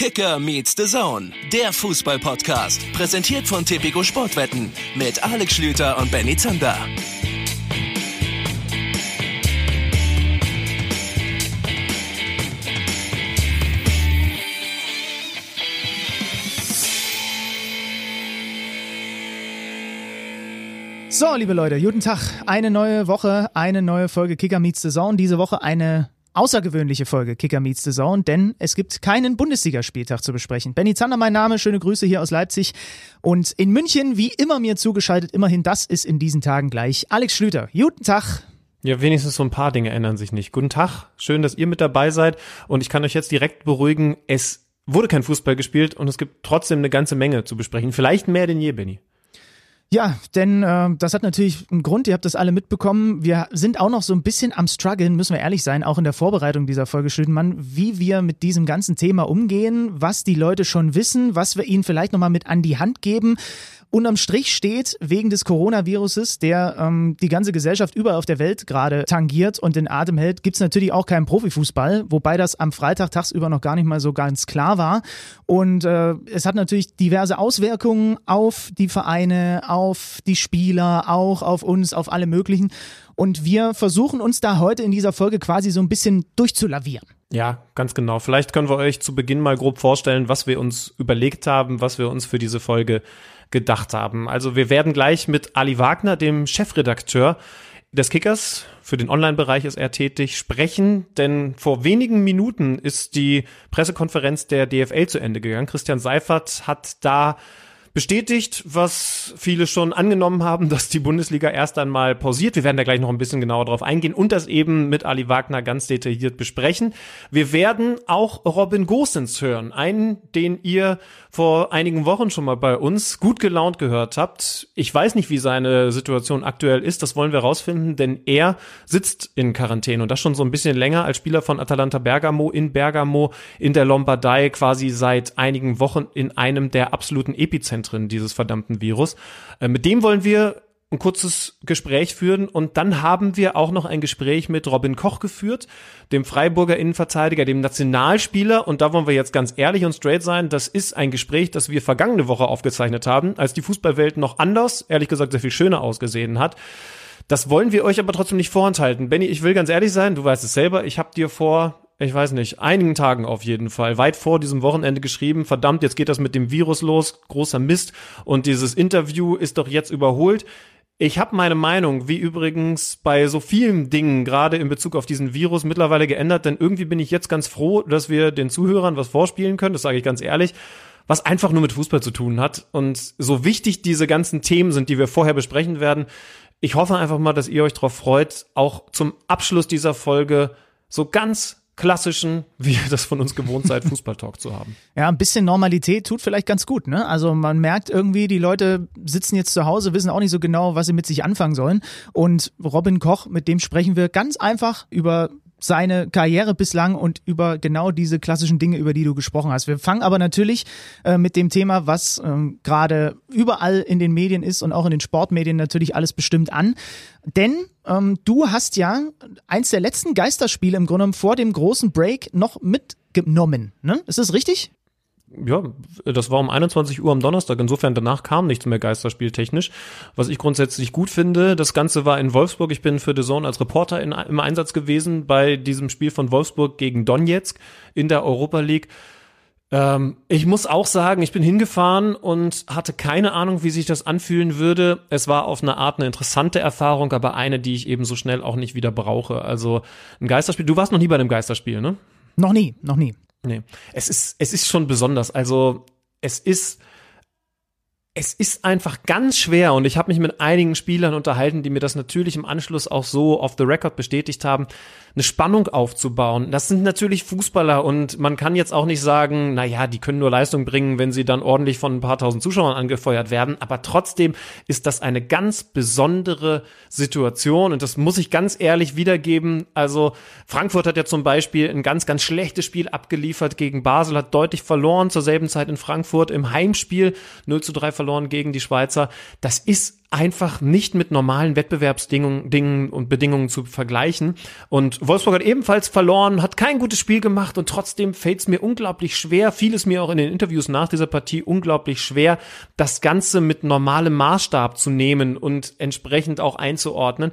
Kicker meets the Zone, der Fußball-Podcast. Präsentiert von Tipico Sportwetten mit Alex Schlüter und Benny Zander. So, liebe Leute, guten Tag. Eine neue Woche, eine neue Folge Kicker Meets the Zone. Diese Woche eine außergewöhnliche Folge Kicker Meets the Zone, denn es gibt keinen Bundesligaspieltag zu besprechen. Benny Zander, mein Name, schöne Grüße hier aus Leipzig. Und in München, wie immer mir zugeschaltet, immerhin das ist in diesen Tagen gleich Alex Schlüter. Guten Tag. Ja, wenigstens so ein paar Dinge ändern sich nicht. Guten Tag, schön, dass ihr mit dabei seid. Und ich kann euch jetzt direkt beruhigen, es wurde kein Fußball gespielt und es gibt trotzdem eine ganze Menge zu besprechen. Vielleicht mehr denn je, Benny. Ja, denn äh, das hat natürlich einen Grund, ihr habt das alle mitbekommen. Wir sind auch noch so ein bisschen am struggeln, müssen wir ehrlich sein, auch in der Vorbereitung dieser Folge Schüttenmann, wie wir mit diesem ganzen Thema umgehen, was die Leute schon wissen, was wir ihnen vielleicht nochmal mit an die Hand geben Unterm Strich steht, wegen des Coronaviruses, der ähm, die ganze Gesellschaft überall auf der Welt gerade tangiert und den Atem hält, gibt's natürlich auch keinen Profifußball, wobei das am Freitag tagsüber noch gar nicht mal so ganz klar war. Und äh, es hat natürlich diverse Auswirkungen auf die Vereine, auf die Spieler, auch auf uns, auf alle möglichen. Und wir versuchen uns da heute in dieser Folge quasi so ein bisschen durchzulavieren. Ja, ganz genau. Vielleicht können wir euch zu Beginn mal grob vorstellen, was wir uns überlegt haben, was wir uns für diese Folge gedacht haben. Also wir werden gleich mit Ali Wagner, dem Chefredakteur des Kickers, für den Online-Bereich ist er tätig, sprechen, denn vor wenigen Minuten ist die Pressekonferenz der DFL zu Ende gegangen. Christian Seifert hat da bestätigt, was viele schon angenommen haben, dass die Bundesliga erst einmal pausiert. Wir werden da gleich noch ein bisschen genauer drauf eingehen und das eben mit Ali Wagner ganz detailliert besprechen. Wir werden auch Robin Gosens hören, einen, den ihr vor einigen Wochen schon mal bei uns gut gelaunt gehört habt. Ich weiß nicht, wie seine Situation aktuell ist, das wollen wir rausfinden, denn er sitzt in Quarantäne und das schon so ein bisschen länger als Spieler von Atalanta Bergamo in Bergamo in der Lombardei quasi seit einigen Wochen in einem der absoluten Epizentren dieses verdammten Virus. Äh, mit dem wollen wir ein kurzes Gespräch führen und dann haben wir auch noch ein Gespräch mit Robin Koch geführt, dem Freiburger Innenverteidiger, dem Nationalspieler und da wollen wir jetzt ganz ehrlich und straight sein, das ist ein Gespräch, das wir vergangene Woche aufgezeichnet haben, als die Fußballwelt noch anders, ehrlich gesagt sehr viel schöner ausgesehen hat. Das wollen wir euch aber trotzdem nicht vorenthalten. Benny, ich will ganz ehrlich sein, du weißt es selber, ich habe dir vor ich weiß nicht, einigen Tagen auf jeden Fall, weit vor diesem Wochenende geschrieben, verdammt, jetzt geht das mit dem Virus los, großer Mist und dieses Interview ist doch jetzt überholt. Ich habe meine Meinung, wie übrigens bei so vielen Dingen, gerade in Bezug auf diesen Virus, mittlerweile geändert, denn irgendwie bin ich jetzt ganz froh, dass wir den Zuhörern was vorspielen können, das sage ich ganz ehrlich, was einfach nur mit Fußball zu tun hat. Und so wichtig diese ganzen Themen sind, die wir vorher besprechen werden, ich hoffe einfach mal, dass ihr euch darauf freut, auch zum Abschluss dieser Folge so ganz klassischen, wie ihr das von uns gewohnt seid, Fußballtalk zu haben. Ja, ein bisschen Normalität tut vielleicht ganz gut, ne? Also man merkt irgendwie, die Leute sitzen jetzt zu Hause, wissen auch nicht so genau, was sie mit sich anfangen sollen. Und Robin Koch, mit dem sprechen wir ganz einfach über seine Karriere bislang und über genau diese klassischen Dinge, über die du gesprochen hast. Wir fangen aber natürlich äh, mit dem Thema, was ähm, gerade überall in den Medien ist und auch in den Sportmedien natürlich alles bestimmt an. Denn ähm, du hast ja eins der letzten Geisterspiele im Grunde genommen vor dem großen Break noch mitgenommen. Ne? Ist das richtig? Ja, das war um 21 Uhr am Donnerstag. Insofern danach kam nichts mehr Geisterspieltechnisch. Was ich grundsätzlich gut finde, das Ganze war in Wolfsburg. Ich bin für The Zone als Reporter in, im Einsatz gewesen bei diesem Spiel von Wolfsburg gegen Donetsk in der Europa League. Ähm, ich muss auch sagen, ich bin hingefahren und hatte keine Ahnung, wie sich das anfühlen würde. Es war auf eine Art eine interessante Erfahrung, aber eine, die ich eben so schnell auch nicht wieder brauche. Also ein Geisterspiel. Du warst noch nie bei einem Geisterspiel, ne? Noch nie, noch nie. Nee. Es ist, es ist schon besonders. Also, es ist, es ist einfach ganz schwer und ich habe mich mit einigen Spielern unterhalten, die mir das natürlich im Anschluss auch so off the record bestätigt haben eine Spannung aufzubauen. Das sind natürlich Fußballer und man kann jetzt auch nicht sagen, na ja, die können nur Leistung bringen, wenn sie dann ordentlich von ein paar tausend Zuschauern angefeuert werden. Aber trotzdem ist das eine ganz besondere Situation und das muss ich ganz ehrlich wiedergeben. Also Frankfurt hat ja zum Beispiel ein ganz, ganz schlechtes Spiel abgeliefert gegen Basel, hat deutlich verloren zur selben Zeit in Frankfurt im Heimspiel 0 zu 3 verloren gegen die Schweizer. Das ist einfach nicht mit normalen Wettbewerbsbedingungen und Bedingungen zu vergleichen. Und Wolfsburg hat ebenfalls verloren, hat kein gutes Spiel gemacht und trotzdem fällt es mir unglaublich schwer, vieles mir auch in den Interviews nach dieser Partie unglaublich schwer, das Ganze mit normalem Maßstab zu nehmen und entsprechend auch einzuordnen.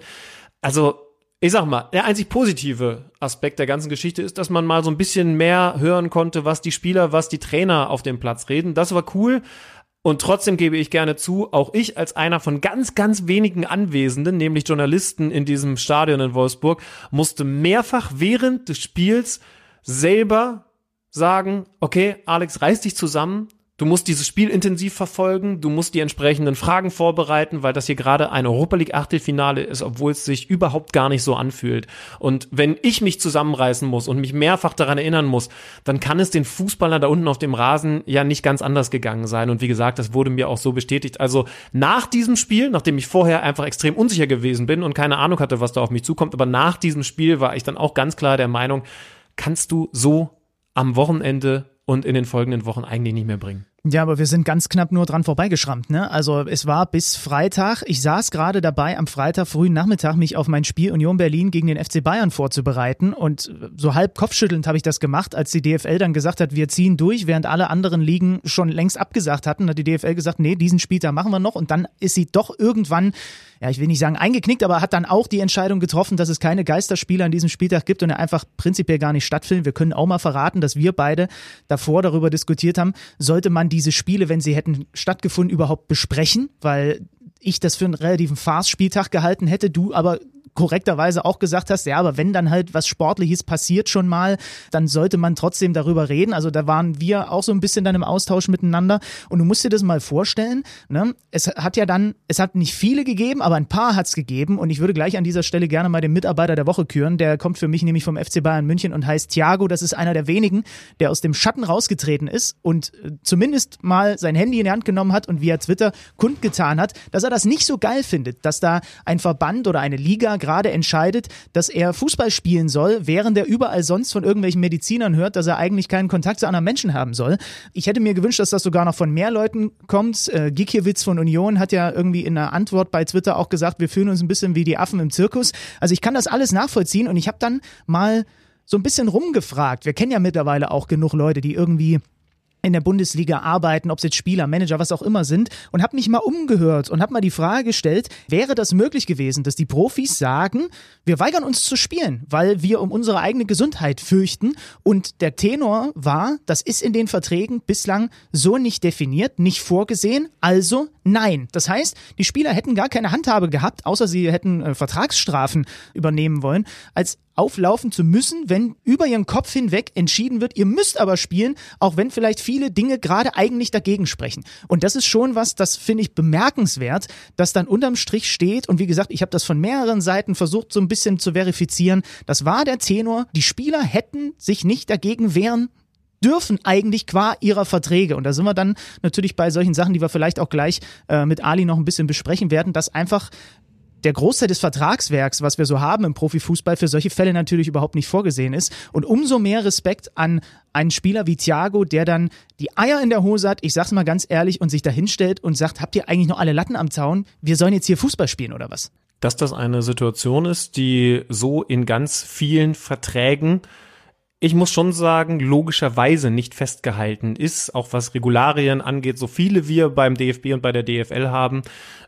Also ich sag mal, der einzig positive Aspekt der ganzen Geschichte ist, dass man mal so ein bisschen mehr hören konnte, was die Spieler, was die Trainer auf dem Platz reden. Das war cool. Und trotzdem gebe ich gerne zu, auch ich als einer von ganz, ganz wenigen Anwesenden, nämlich Journalisten in diesem Stadion in Wolfsburg, musste mehrfach während des Spiels selber sagen, okay, Alex, reiß dich zusammen, Du musst dieses Spiel intensiv verfolgen, du musst die entsprechenden Fragen vorbereiten, weil das hier gerade ein Europa League Achtelfinale ist, obwohl es sich überhaupt gar nicht so anfühlt. Und wenn ich mich zusammenreißen muss und mich mehrfach daran erinnern muss, dann kann es den Fußballern da unten auf dem Rasen ja nicht ganz anders gegangen sein. Und wie gesagt, das wurde mir auch so bestätigt. Also nach diesem Spiel, nachdem ich vorher einfach extrem unsicher gewesen bin und keine Ahnung hatte, was da auf mich zukommt, aber nach diesem Spiel war ich dann auch ganz klar der Meinung, kannst du so am Wochenende und in den folgenden Wochen eigentlich nicht mehr bringen. Ja, aber wir sind ganz knapp nur dran vorbeigeschrammt. Ne? Also es war bis Freitag. Ich saß gerade dabei, am Freitag frühen Nachmittag mich auf mein Spiel Union Berlin gegen den FC Bayern vorzubereiten. Und so halb kopfschüttelnd habe ich das gemacht, als die DFL dann gesagt hat, wir ziehen durch, während alle anderen Ligen schon längst abgesagt hatten. Hat die DFL gesagt, nee, diesen Spieltag machen wir noch. Und dann ist sie doch irgendwann ja, ich will nicht sagen eingeknickt, aber hat dann auch die Entscheidung getroffen, dass es keine Geisterspieler an diesem Spieltag gibt und er einfach prinzipiell gar nicht stattfindet. Wir können auch mal verraten, dass wir beide davor darüber diskutiert haben, sollte man diese Spiele, wenn sie hätten stattgefunden, überhaupt besprechen, weil ich das für einen relativen Farce-Spieltag gehalten hätte, du aber korrekterweise auch gesagt hast, ja, aber wenn dann halt was Sportliches passiert schon mal, dann sollte man trotzdem darüber reden. Also da waren wir auch so ein bisschen dann im Austausch miteinander. Und du musst dir das mal vorstellen, ne? es hat ja dann, es hat nicht viele gegeben, aber ein paar hat es gegeben. Und ich würde gleich an dieser Stelle gerne mal den Mitarbeiter der Woche küren. Der kommt für mich nämlich vom FC Bayern München und heißt Thiago. Das ist einer der wenigen, der aus dem Schatten rausgetreten ist und äh, zumindest mal sein Handy in die Hand genommen hat und via Twitter kundgetan hat, dass er das nicht so geil findet, dass da ein Verband oder eine Liga gerade entscheidet, dass er Fußball spielen soll, während er überall sonst von irgendwelchen Medizinern hört, dass er eigentlich keinen Kontakt zu anderen Menschen haben soll. Ich hätte mir gewünscht, dass das sogar noch von mehr Leuten kommt. Äh, Gikiewicz von Union hat ja irgendwie in einer Antwort bei Twitter auch gesagt, wir fühlen uns ein bisschen wie die Affen im Zirkus. Also ich kann das alles nachvollziehen und ich habe dann mal so ein bisschen rumgefragt. Wir kennen ja mittlerweile auch genug Leute, die irgendwie in der Bundesliga arbeiten, ob es jetzt Spieler, Manager, was auch immer sind, und habe mich mal umgehört und habe mal die Frage gestellt, wäre das möglich gewesen, dass die Profis sagen, wir weigern uns zu spielen, weil wir um unsere eigene Gesundheit fürchten und der Tenor war, das ist in den Verträgen bislang so nicht definiert, nicht vorgesehen, also nein. Das heißt, die Spieler hätten gar keine Handhabe gehabt, außer sie hätten äh, Vertragsstrafen übernehmen wollen, als auflaufen zu müssen, wenn über ihren Kopf hinweg entschieden wird, ihr müsst aber spielen, auch wenn vielleicht viele Dinge gerade eigentlich dagegen sprechen. Und das ist schon was, das finde ich bemerkenswert, dass dann unterm Strich steht. Und wie gesagt, ich habe das von mehreren Seiten versucht, so ein bisschen zu verifizieren. Das war der Tenor. Die Spieler hätten sich nicht dagegen wehren dürfen eigentlich qua ihrer Verträge. Und da sind wir dann natürlich bei solchen Sachen, die wir vielleicht auch gleich äh, mit Ali noch ein bisschen besprechen werden, dass einfach der Großteil des Vertragswerks, was wir so haben im Profifußball, für solche Fälle natürlich überhaupt nicht vorgesehen ist. Und umso mehr Respekt an einen Spieler wie Thiago, der dann die Eier in der Hose hat, ich sag's mal ganz ehrlich, und sich da hinstellt und sagt, habt ihr eigentlich noch alle Latten am Zaun? Wir sollen jetzt hier Fußball spielen oder was? Dass das eine Situation ist, die so in ganz vielen Verträgen ich muss schon sagen, logischerweise nicht festgehalten ist, auch was Regularien angeht, so viele wir beim DFB und bei der DFL haben.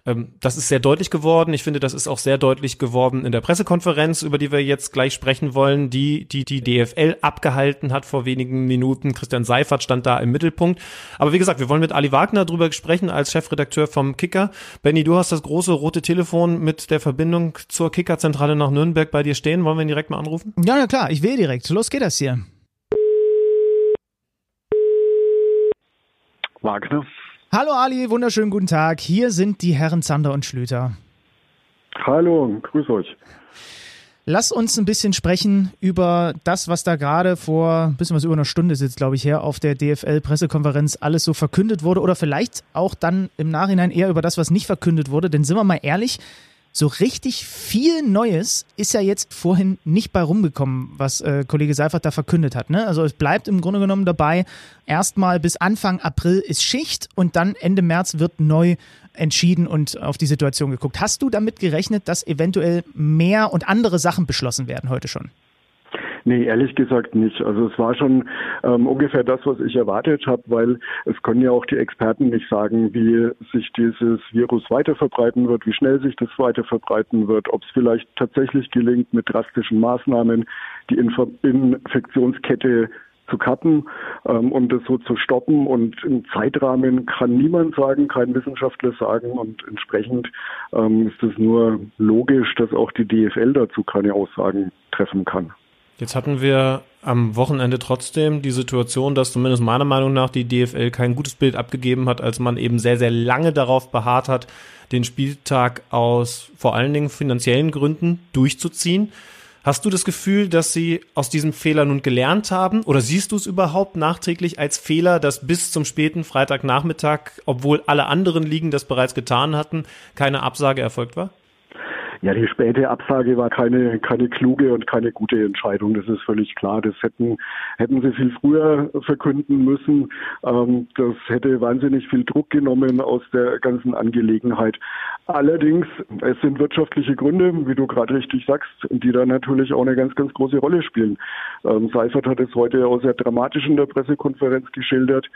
Ähm, das ist sehr deutlich geworden. Ich finde, das ist auch sehr deutlich geworden in der Pressekonferenz, über die wir jetzt gleich sprechen wollen, die die, die DFL abgehalten hat vor wenigen Minuten. Christian Seifert stand da im Mittelpunkt. Aber wie gesagt, wir wollen mit Ali Wagner drüber sprechen als Chefredakteur vom Kicker. Benny, du hast das große rote Telefon mit der Verbindung zur Kickerzentrale nach Nürnberg bei dir stehen. Wollen wir ihn direkt mal anrufen? Ja, na klar, ich will direkt. Los geht das hier. Wagner. Hallo Ali, wunderschönen guten Tag. Hier sind die Herren Zander und Schlüter. Hallo, grüß euch. Lass uns ein bisschen sprechen über das, was da gerade vor ein bisschen was über einer Stunde sitzt, glaube ich, her auf der DFL-Pressekonferenz alles so verkündet wurde oder vielleicht auch dann im Nachhinein eher über das, was nicht verkündet wurde. Denn sind wir mal ehrlich, so richtig viel Neues ist ja jetzt vorhin nicht bei rumgekommen, was äh, Kollege Seifert da verkündet hat. Ne? Also es bleibt im Grunde genommen dabei, erstmal bis Anfang April ist Schicht und dann Ende März wird neu entschieden und auf die Situation geguckt. Hast du damit gerechnet, dass eventuell mehr und andere Sachen beschlossen werden heute schon? Nee, ehrlich gesagt nicht. Also es war schon ähm, ungefähr das, was ich erwartet habe, weil es können ja auch die Experten nicht sagen, wie sich dieses Virus weiter verbreiten wird, wie schnell sich das weiter verbreiten wird, ob es vielleicht tatsächlich gelingt, mit drastischen Maßnahmen die Inf Infektionskette zu kappen ähm, und das so zu stoppen. Und im Zeitrahmen kann niemand sagen, kein Wissenschaftler sagen. Und entsprechend ähm, ist es nur logisch, dass auch die DFL dazu keine Aussagen treffen kann. Jetzt hatten wir am Wochenende trotzdem die Situation, dass zumindest meiner Meinung nach die DFL kein gutes Bild abgegeben hat, als man eben sehr, sehr lange darauf beharrt hat, den Spieltag aus vor allen Dingen finanziellen Gründen durchzuziehen. Hast du das Gefühl, dass sie aus diesem Fehler nun gelernt haben? Oder siehst du es überhaupt nachträglich als Fehler, dass bis zum späten Freitagnachmittag, obwohl alle anderen Ligen das bereits getan hatten, keine Absage erfolgt war? Ja, die späte Absage war keine, keine kluge und keine gute Entscheidung. Das ist völlig klar. Das hätten, hätten sie viel früher verkünden müssen. Ähm, das hätte wahnsinnig viel Druck genommen aus der ganzen Angelegenheit. Allerdings, es sind wirtschaftliche Gründe, wie du gerade richtig sagst, die da natürlich auch eine ganz, ganz große Rolle spielen. Ähm, Seifert hat es heute auch sehr dramatisch in der Pressekonferenz geschildert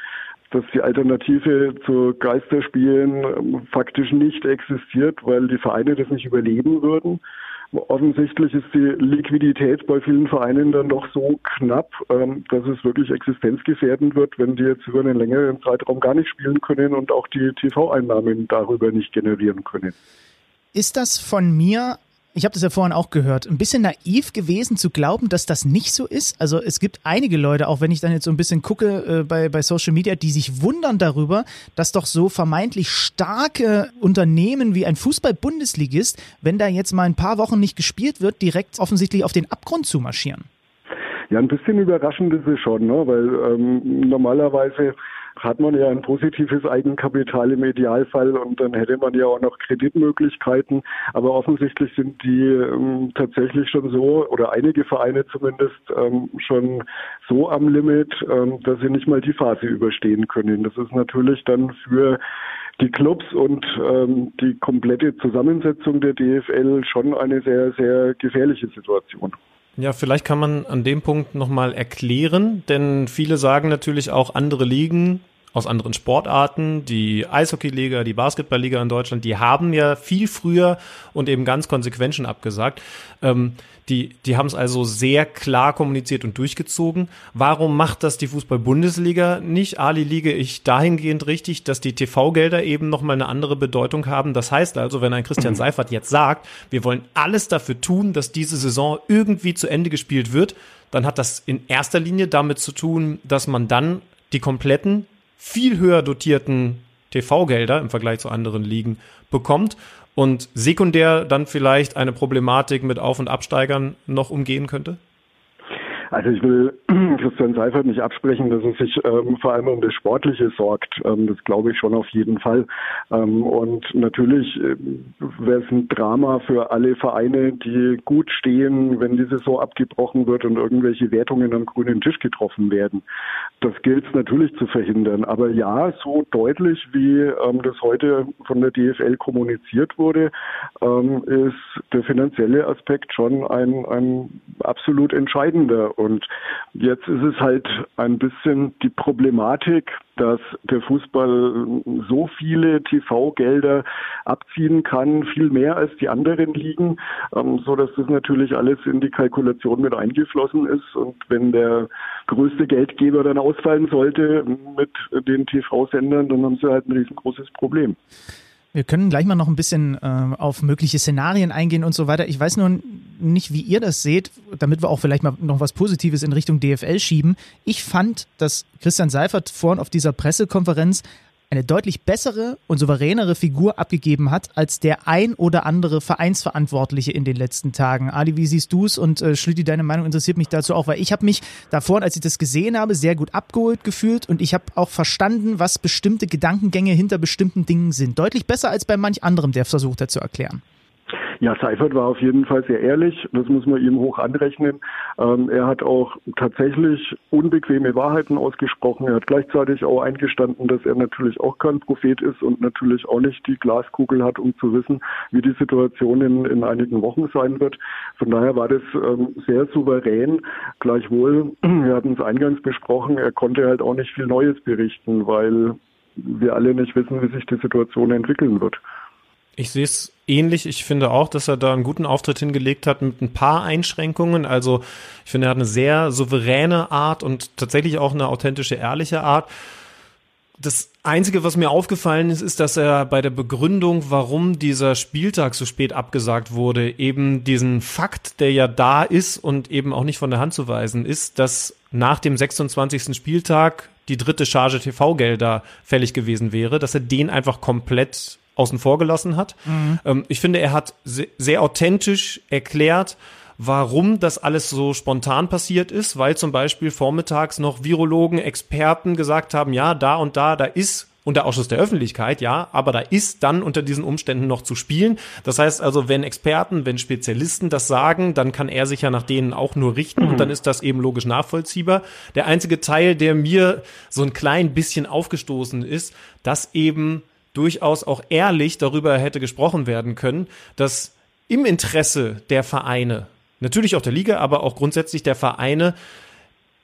dass die Alternative zu Geisterspielen ähm, faktisch nicht existiert, weil die Vereine das nicht überleben würden. Offensichtlich ist die Liquidität bei vielen Vereinen dann doch so knapp, ähm, dass es wirklich existenzgefährdend wird, wenn die jetzt über einen längeren Zeitraum gar nicht spielen können und auch die TV-Einnahmen darüber nicht generieren können. Ist das von mir ich habe das ja vorhin auch gehört, ein bisschen naiv gewesen zu glauben, dass das nicht so ist. Also es gibt einige Leute, auch wenn ich dann jetzt so ein bisschen gucke äh, bei, bei Social Media, die sich wundern darüber, dass doch so vermeintlich starke Unternehmen wie ein Fußball-Bundesligist, wenn da jetzt mal ein paar Wochen nicht gespielt wird, direkt offensichtlich auf den Abgrund zu marschieren. Ja, ein bisschen überraschend ist es schon, ne? weil ähm, normalerweise hat man ja ein positives Eigenkapital im Idealfall und dann hätte man ja auch noch Kreditmöglichkeiten. Aber offensichtlich sind die ähm, tatsächlich schon so, oder einige Vereine zumindest, ähm, schon so am Limit, ähm, dass sie nicht mal die Phase überstehen können. Das ist natürlich dann für die Clubs und ähm, die komplette Zusammensetzung der DFL schon eine sehr, sehr gefährliche Situation. Ja, vielleicht kann man an dem Punkt nochmal erklären, denn viele sagen natürlich auch, andere Ligen aus anderen Sportarten, die Eishockeyliga, die Basketballliga in Deutschland, die haben ja viel früher und eben ganz konsequent schon abgesagt. Ähm, die, die haben es also sehr klar kommuniziert und durchgezogen. Warum macht das die Fußball-Bundesliga nicht? Ali liege ich dahingehend richtig, dass die TV-Gelder eben nochmal eine andere Bedeutung haben. Das heißt also, wenn ein Christian Seifert jetzt sagt, wir wollen alles dafür tun, dass diese Saison irgendwie zu Ende gespielt wird, dann hat das in erster Linie damit zu tun, dass man dann die kompletten viel höher dotierten TV-Gelder im Vergleich zu anderen Ligen bekommt und sekundär dann vielleicht eine Problematik mit Auf- und Absteigern noch umgehen könnte? Also ich will Christian Seifert nicht absprechen, dass er sich ähm, vor allem um das Sportliche sorgt. Ähm, das glaube ich schon auf jeden Fall. Ähm, und natürlich äh, wäre es ein Drama für alle Vereine, die gut stehen, wenn die Saison abgebrochen wird und irgendwelche Wertungen am grünen Tisch getroffen werden. Das gilt es natürlich zu verhindern. Aber ja, so deutlich, wie ähm, das heute von der DFL kommuniziert wurde, ähm, ist der finanzielle Aspekt schon ein, ein absolut entscheidender. Und jetzt ist es halt ein bisschen die Problematik, dass der Fußball so viele TV-Gelder abziehen kann, viel mehr als die anderen Ligen, ähm, so dass das natürlich alles in die Kalkulation mit eingeflossen ist. Und wenn der größte Geldgeber dann ausfallen sollte mit den TV-Sendern, dann haben sie halt ein riesengroßes Problem. Wir können gleich mal noch ein bisschen äh, auf mögliche Szenarien eingehen und so weiter. Ich weiß nur nicht, wie ihr das seht, damit wir auch vielleicht mal noch was Positives in Richtung DFL schieben. Ich fand, dass Christian Seifert vorhin auf dieser Pressekonferenz eine deutlich bessere und souveränere Figur abgegeben hat als der ein oder andere Vereinsverantwortliche in den letzten Tagen. Ali, wie siehst du es? Und äh, Schlüti, deine Meinung interessiert mich dazu auch, weil ich habe mich davor, als ich das gesehen habe, sehr gut abgeholt gefühlt und ich habe auch verstanden, was bestimmte Gedankengänge hinter bestimmten Dingen sind. Deutlich besser als bei manch anderem, der versucht hat zu erklären. Ja, Seifert war auf jeden Fall sehr ehrlich. Das muss man ihm hoch anrechnen. Ähm, er hat auch tatsächlich unbequeme Wahrheiten ausgesprochen. Er hat gleichzeitig auch eingestanden, dass er natürlich auch kein Prophet ist und natürlich auch nicht die Glaskugel hat, um zu wissen, wie die Situation in, in einigen Wochen sein wird. Von daher war das ähm, sehr souverän. Gleichwohl, wir hatten es eingangs besprochen, er konnte halt auch nicht viel Neues berichten, weil wir alle nicht wissen, wie sich die Situation entwickeln wird. Ich sehe es ähnlich. Ich finde auch, dass er da einen guten Auftritt hingelegt hat mit ein paar Einschränkungen. Also ich finde, er hat eine sehr souveräne Art und tatsächlich auch eine authentische, ehrliche Art. Das Einzige, was mir aufgefallen ist, ist, dass er bei der Begründung, warum dieser Spieltag so spät abgesagt wurde, eben diesen Fakt, der ja da ist und eben auch nicht von der Hand zu weisen ist, dass nach dem 26. Spieltag die dritte Charge TV-Gelder fällig gewesen wäre, dass er den einfach komplett außen vor gelassen hat. Mhm. Ähm, ich finde, er hat sehr, sehr authentisch erklärt, warum das alles so spontan passiert ist, weil zum Beispiel vormittags noch Virologen, Experten gesagt haben, ja, da und da, da ist unter Ausschuss der Öffentlichkeit, ja, aber da ist dann unter diesen Umständen noch zu spielen. Das heißt also, wenn Experten, wenn Spezialisten das sagen, dann kann er sich ja nach denen auch nur richten und dann ist das eben logisch nachvollziehbar. Der einzige Teil, der mir so ein klein bisschen aufgestoßen ist, dass eben durchaus auch ehrlich darüber hätte gesprochen werden können, dass im Interesse der Vereine, natürlich auch der Liga, aber auch grundsätzlich der Vereine,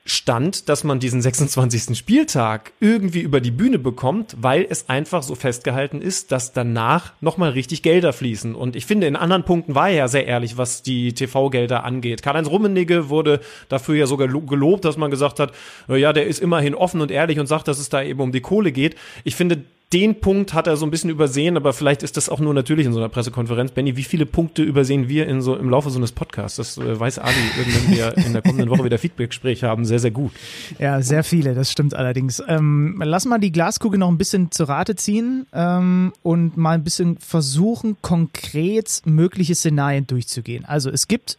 stand, dass man diesen 26. Spieltag irgendwie über die Bühne bekommt, weil es einfach so festgehalten ist, dass danach nochmal richtig Gelder fließen. Und ich finde, in anderen Punkten war er ja sehr ehrlich, was die TV-Gelder angeht. Karl-Heinz Rummenigge wurde dafür ja sogar gelobt, dass man gesagt hat, ja, der ist immerhin offen und ehrlich und sagt, dass es da eben um die Kohle geht. Ich finde, den Punkt hat er so ein bisschen übersehen, aber vielleicht ist das auch nur natürlich in so einer Pressekonferenz. Benny, wie viele Punkte übersehen wir in so im Laufe so eines Podcasts? Das äh, weiß Ali, wenn wir in der kommenden Woche wieder Feedback-Gespräch haben, sehr, sehr gut. Ja, sehr viele, das stimmt allerdings. Ähm, lass mal die Glaskugel noch ein bisschen zur Rate ziehen ähm, und mal ein bisschen versuchen, konkret mögliche Szenarien durchzugehen. Also es gibt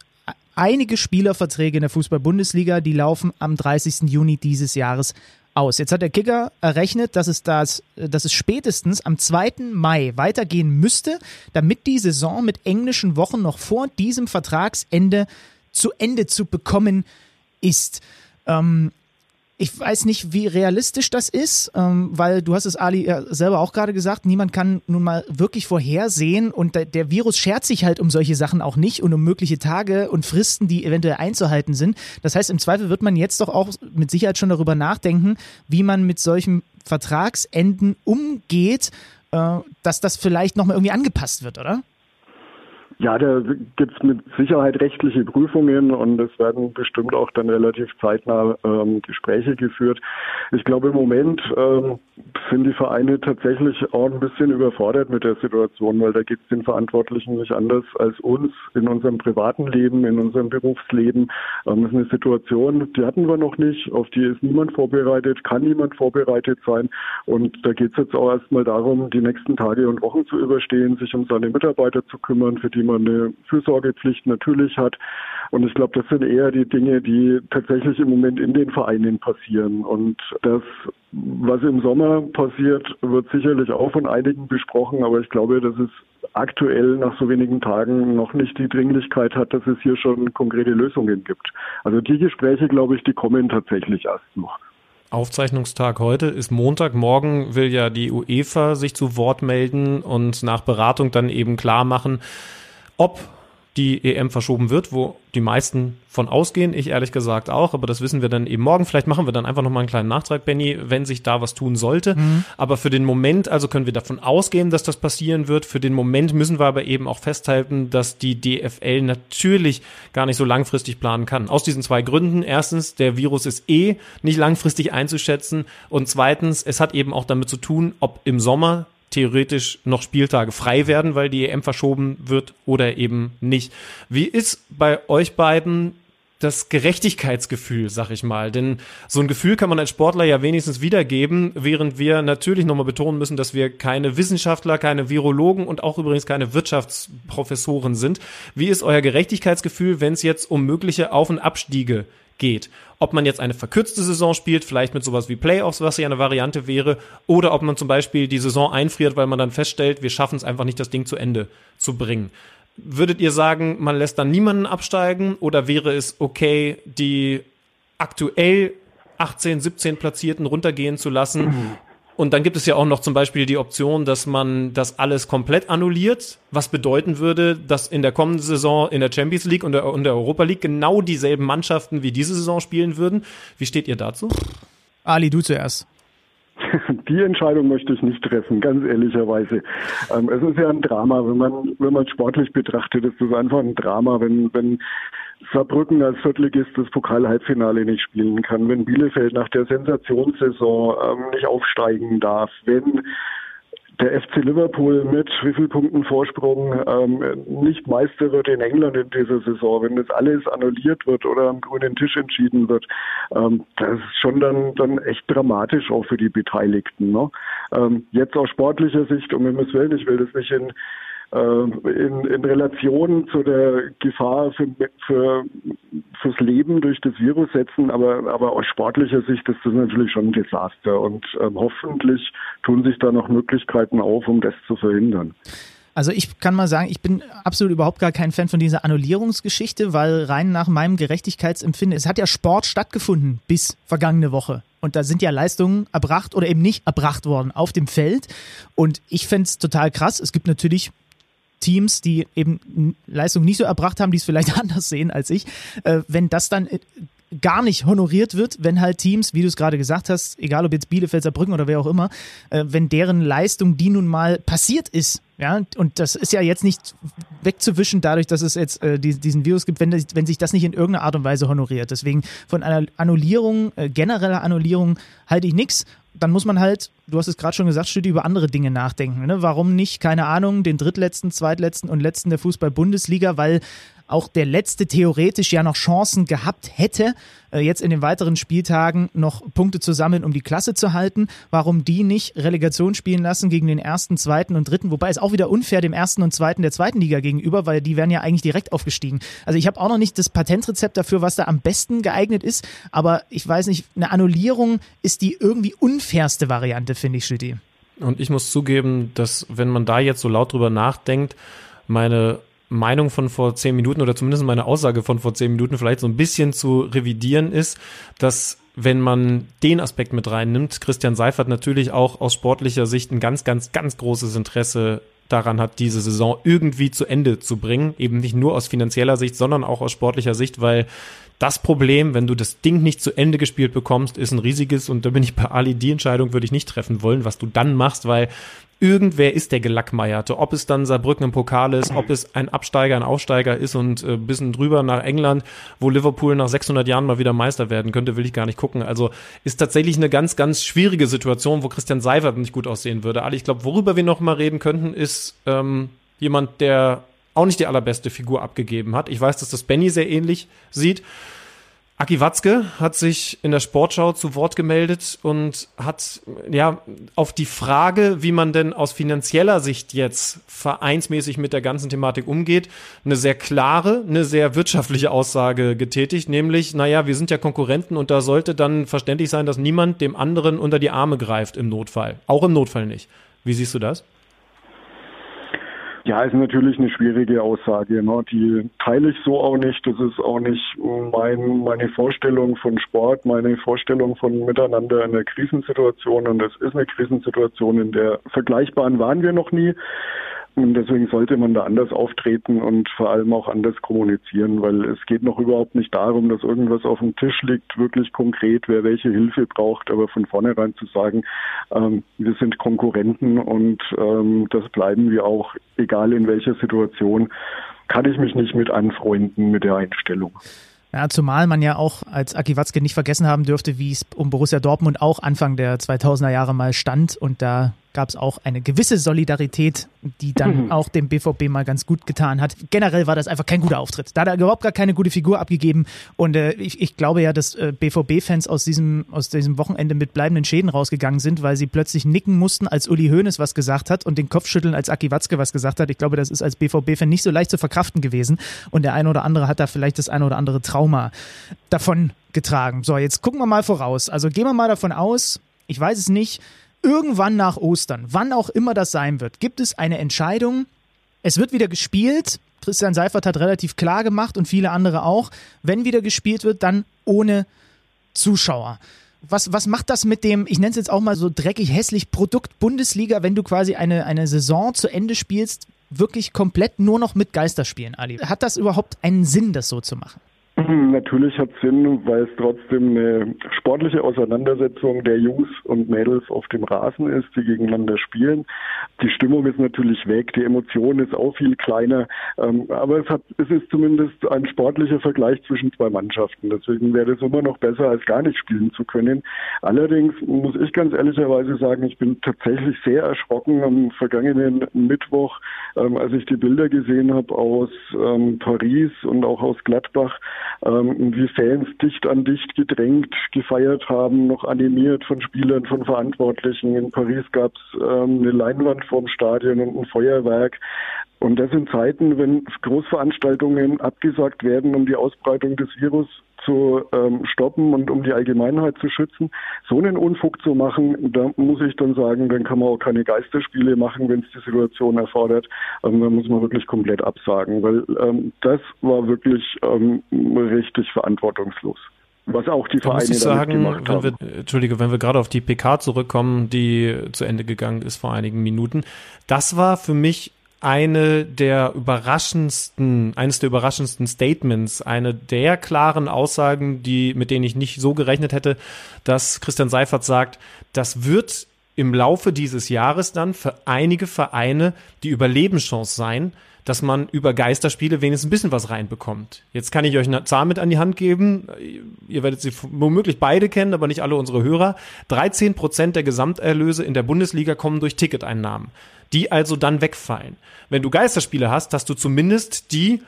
einige Spielerverträge in der Fußball-Bundesliga, die laufen am 30. Juni dieses Jahres aus. Jetzt hat der Kicker errechnet, dass es, das, dass es spätestens am 2. Mai weitergehen müsste, damit die Saison mit englischen Wochen noch vor diesem Vertragsende zu Ende zu bekommen ist. Ähm, ich weiß nicht, wie realistisch das ist, ähm, weil du hast es Ali ja selber auch gerade gesagt, niemand kann nun mal wirklich vorhersehen und der, der Virus schert sich halt um solche Sachen auch nicht und um mögliche Tage und Fristen, die eventuell einzuhalten sind. Das heißt, im Zweifel wird man jetzt doch auch mit Sicherheit schon darüber nachdenken, wie man mit solchen Vertragsenden umgeht, äh, dass das vielleicht nochmal irgendwie angepasst wird, oder? Ja, da gibt es mit Sicherheit rechtliche Prüfungen und es werden bestimmt auch dann relativ zeitnah ähm, Gespräche geführt. Ich glaube, im Moment ähm, sind die Vereine tatsächlich auch ein bisschen überfordert mit der Situation, weil da geht es den Verantwortlichen nicht anders als uns in unserem privaten Leben, in unserem Berufsleben. Ähm, das ist eine Situation, die hatten wir noch nicht, auf die ist niemand vorbereitet, kann niemand vorbereitet sein. Und da geht es jetzt auch erstmal darum, die nächsten Tage und Wochen zu überstehen, sich um seine Mitarbeiter zu kümmern, für die man eine Fürsorgepflicht natürlich hat. Und ich glaube, das sind eher die Dinge, die tatsächlich im Moment in den Vereinen passieren. Und das, was im Sommer passiert, wird sicherlich auch von einigen besprochen. Aber ich glaube, dass es aktuell nach so wenigen Tagen noch nicht die Dringlichkeit hat, dass es hier schon konkrete Lösungen gibt. Also die Gespräche, glaube ich, die kommen tatsächlich erst noch. Aufzeichnungstag heute ist Montag. Morgen will ja die UEFA sich zu Wort melden und nach Beratung dann eben klar machen, ob die EM verschoben wird, wo die meisten von ausgehen, ich ehrlich gesagt auch, aber das wissen wir dann eben morgen. Vielleicht machen wir dann einfach nochmal einen kleinen Nachtrag, Benny, wenn sich da was tun sollte. Mhm. Aber für den Moment, also können wir davon ausgehen, dass das passieren wird. Für den Moment müssen wir aber eben auch festhalten, dass die DFL natürlich gar nicht so langfristig planen kann. Aus diesen zwei Gründen. Erstens, der Virus ist eh nicht langfristig einzuschätzen. Und zweitens, es hat eben auch damit zu tun, ob im Sommer theoretisch noch Spieltage frei werden, weil die EM verschoben wird oder eben nicht. Wie ist bei euch beiden das Gerechtigkeitsgefühl, sag ich mal. Denn so ein Gefühl kann man als Sportler ja wenigstens wiedergeben, während wir natürlich nochmal betonen müssen, dass wir keine Wissenschaftler, keine Virologen und auch übrigens keine Wirtschaftsprofessoren sind. Wie ist euer Gerechtigkeitsgefühl, wenn es jetzt um mögliche Auf- und Abstiege geht. Ob man jetzt eine verkürzte Saison spielt, vielleicht mit sowas wie Playoffs, was ja eine Variante wäre, oder ob man zum Beispiel die Saison einfriert, weil man dann feststellt, wir schaffen es einfach nicht, das Ding zu Ende zu bringen. würdet ihr sagen, man lässt dann niemanden absteigen oder wäre es okay, die aktuell 18, 17 Platzierten runtergehen zu lassen? Und dann gibt es ja auch noch zum Beispiel die Option, dass man das alles komplett annulliert, was bedeuten würde, dass in der kommenden Saison in der Champions League und der, und der Europa League genau dieselben Mannschaften wie diese Saison spielen würden. Wie steht ihr dazu? Ali, du zuerst. Die Entscheidung möchte ich nicht treffen, ganz ehrlicherweise. Ähm, es ist ja ein Drama, wenn man, wenn man sportlich betrachtet, ist es einfach ein Drama, wenn, wenn Saarbrücken als Viertligist das Pokal-Halbfinale nicht spielen kann, wenn Bielefeld nach der Sensationssaison ähm, nicht aufsteigen darf, wenn der FC Liverpool mit wie viel Punkten Vorsprung ähm, nicht Meister wird in England in dieser Saison, wenn das alles annulliert wird oder am grünen Tisch entschieden wird, ähm, das ist schon dann, dann echt dramatisch auch für die Beteiligten. Ne? Ähm, jetzt aus sportlicher Sicht, um Himmels Willen, ich will das nicht in in, in Relation zu der Gefahr für, für, fürs Leben durch das Virus setzen, aber, aber aus sportlicher Sicht ist das natürlich schon ein Desaster und ähm, hoffentlich tun sich da noch Möglichkeiten auf, um das zu verhindern. Also ich kann mal sagen, ich bin absolut überhaupt gar kein Fan von dieser Annullierungsgeschichte, weil rein nach meinem Gerechtigkeitsempfinden, es hat ja Sport stattgefunden bis vergangene Woche. Und da sind ja Leistungen erbracht oder eben nicht erbracht worden auf dem Feld. Und ich fände es total krass. Es gibt natürlich Teams, die eben Leistung nicht so erbracht haben, die es vielleicht anders sehen als ich, äh, wenn das dann äh, gar nicht honoriert wird, wenn halt Teams, wie du es gerade gesagt hast, egal ob jetzt Bielefeld, Saarbrücken oder wer auch immer, äh, wenn deren Leistung, die nun mal passiert ist, ja, und das ist ja jetzt nicht wegzuwischen dadurch, dass es jetzt äh, die, diesen Virus gibt, wenn, wenn sich das nicht in irgendeiner Art und Weise honoriert. Deswegen von einer Annullierung, äh, genereller Annullierung halte ich nichts dann muss man halt, du hast es gerade schon gesagt, Stüdi, über andere Dinge nachdenken. Ne? Warum nicht, keine Ahnung, den drittletzten, zweitletzten und letzten der Fußball-Bundesliga, weil auch der letzte theoretisch ja noch Chancen gehabt hätte, äh, jetzt in den weiteren Spieltagen noch Punkte zu sammeln, um die Klasse zu halten. Warum die nicht Relegation spielen lassen gegen den ersten, zweiten und dritten? Wobei es auch wieder unfair dem ersten und zweiten der zweiten Liga gegenüber, weil die wären ja eigentlich direkt aufgestiegen. Also ich habe auch noch nicht das Patentrezept dafür, was da am besten geeignet ist, aber ich weiß nicht, eine Annullierung ist die irgendwie unfairste Variante, finde ich, Schütti. Und ich muss zugeben, dass wenn man da jetzt so laut drüber nachdenkt, meine Meinung von vor zehn Minuten oder zumindest meine Aussage von vor zehn Minuten vielleicht so ein bisschen zu revidieren ist, dass wenn man den Aspekt mit reinnimmt, Christian Seifert natürlich auch aus sportlicher Sicht ein ganz, ganz, ganz großes Interesse daran hat, diese Saison irgendwie zu Ende zu bringen. Eben nicht nur aus finanzieller Sicht, sondern auch aus sportlicher Sicht, weil das Problem, wenn du das Ding nicht zu Ende gespielt bekommst, ist ein riesiges und da bin ich bei Ali, die Entscheidung würde ich nicht treffen wollen, was du dann machst, weil irgendwer ist der Gelackmeierte. Ob es dann Saarbrücken im Pokal ist, ob es ein Absteiger, ein Aufsteiger ist und äh, bisschen drüber nach England, wo Liverpool nach 600 Jahren mal wieder Meister werden könnte, will ich gar nicht gucken. Also ist tatsächlich eine ganz, ganz schwierige Situation, wo Christian Seifert nicht gut aussehen würde. Ali, ich glaube, worüber wir noch mal reden könnten, ist ähm, jemand, der auch nicht die allerbeste Figur abgegeben hat. Ich weiß, dass das Benny sehr ähnlich sieht. Aki Watzke hat sich in der Sportschau zu Wort gemeldet und hat ja auf die Frage, wie man denn aus finanzieller Sicht jetzt vereinsmäßig mit der ganzen Thematik umgeht, eine sehr klare, eine sehr wirtschaftliche Aussage getätigt, nämlich, naja, wir sind ja Konkurrenten und da sollte dann verständlich sein, dass niemand dem anderen unter die Arme greift im Notfall. Auch im Notfall nicht. Wie siehst du das? Ja, ist natürlich eine schwierige Aussage. Ne? Die teile ich so auch nicht. Das ist auch nicht mein, meine Vorstellung von Sport, meine Vorstellung von Miteinander in der Krisensituation. Und das ist eine Krisensituation, in der vergleichbaren waren wir noch nie. Und deswegen sollte man da anders auftreten und vor allem auch anders kommunizieren, weil es geht noch überhaupt nicht darum, dass irgendwas auf dem Tisch liegt, wirklich konkret, wer welche Hilfe braucht, aber von vornherein zu sagen, ähm, wir sind Konkurrenten und ähm, das bleiben wir auch, egal in welcher Situation, kann ich mich nicht mit anfreunden mit der Einstellung. Ja, zumal man ja auch als Aki Watzke nicht vergessen haben dürfte, wie es um Borussia Dortmund auch Anfang der 2000er Jahre mal stand und da gab es auch eine gewisse Solidarität, die dann mhm. auch dem BVB mal ganz gut getan hat. Generell war das einfach kein guter Auftritt. Da hat er überhaupt gar keine gute Figur abgegeben. Und äh, ich, ich, glaube ja, dass äh, BVB-Fans aus diesem, aus diesem Wochenende mit bleibenden Schäden rausgegangen sind, weil sie plötzlich nicken mussten, als Uli Hoeneß was gesagt hat und den Kopf schütteln, als Aki Watzke was gesagt hat. Ich glaube, das ist als BVB-Fan nicht so leicht zu verkraften gewesen. Und der eine oder andere hat da vielleicht das eine oder andere Trauma davon getragen. So, jetzt gucken wir mal voraus. Also gehen wir mal davon aus, ich weiß es nicht, irgendwann nach Ostern, wann auch immer das sein wird, gibt es eine Entscheidung. Es wird wieder gespielt. Christian Seifert hat relativ klar gemacht und viele andere auch, wenn wieder gespielt wird, dann ohne Zuschauer. Was, was macht das mit dem, ich nenne es jetzt auch mal so dreckig hässlich, Produkt Bundesliga, wenn du quasi eine, eine Saison zu Ende spielst, wirklich komplett nur noch mit Geisterspielen, Ali? Hat das überhaupt einen Sinn, das so zu machen? Natürlich hat Sinn, weil es trotzdem eine sportliche Auseinandersetzung der Jungs und Mädels auf dem Rasen ist, die gegeneinander spielen. Die Stimmung ist natürlich weg, die Emotion ist auch viel kleiner, ähm, aber es, hat, es ist zumindest ein sportlicher Vergleich zwischen zwei Mannschaften. Deswegen wäre es immer noch besser, als gar nicht spielen zu können. Allerdings muss ich ganz ehrlicherweise sagen, ich bin tatsächlich sehr erschrocken am vergangenen Mittwoch, ähm, als ich die Bilder gesehen habe aus ähm, Paris und auch aus Gladbach ähm, wie Fans dicht an dicht gedrängt gefeiert haben, noch animiert von Spielern, von Verantwortlichen. In Paris gab es ähm, eine Leinwand vorm Stadion und ein Feuerwerk. Und das sind Zeiten, wenn Großveranstaltungen abgesagt werden, um die Ausbreitung des Virus zu ähm, stoppen und um die Allgemeinheit zu schützen. So einen Unfug zu machen, da muss ich dann sagen, dann kann man auch keine Geisterspiele machen, wenn es die Situation erfordert. Ähm, dann muss man wirklich komplett absagen, weil ähm, das war wirklich ähm, richtig verantwortungslos was auch die Vereine muss ich sagen, wenn wir, Entschuldige, wenn wir gerade auf die PK zurückkommen, die zu Ende gegangen ist vor einigen Minuten, das war für mich eine der überraschendsten, eines der überraschendsten Statements, eine der klaren Aussagen, die, mit denen ich nicht so gerechnet hätte, dass Christian Seifert sagt, das wird im Laufe dieses Jahres dann für einige Vereine die Überlebenschance sein, dass man über Geisterspiele wenigstens ein bisschen was reinbekommt. Jetzt kann ich euch eine Zahl mit an die Hand geben. Ihr werdet sie womöglich beide kennen, aber nicht alle unsere Hörer. 13 Prozent der Gesamterlöse in der Bundesliga kommen durch Ticketeinnahmen die also dann wegfallen. Wenn du Geisterspiele hast, hast du zumindest die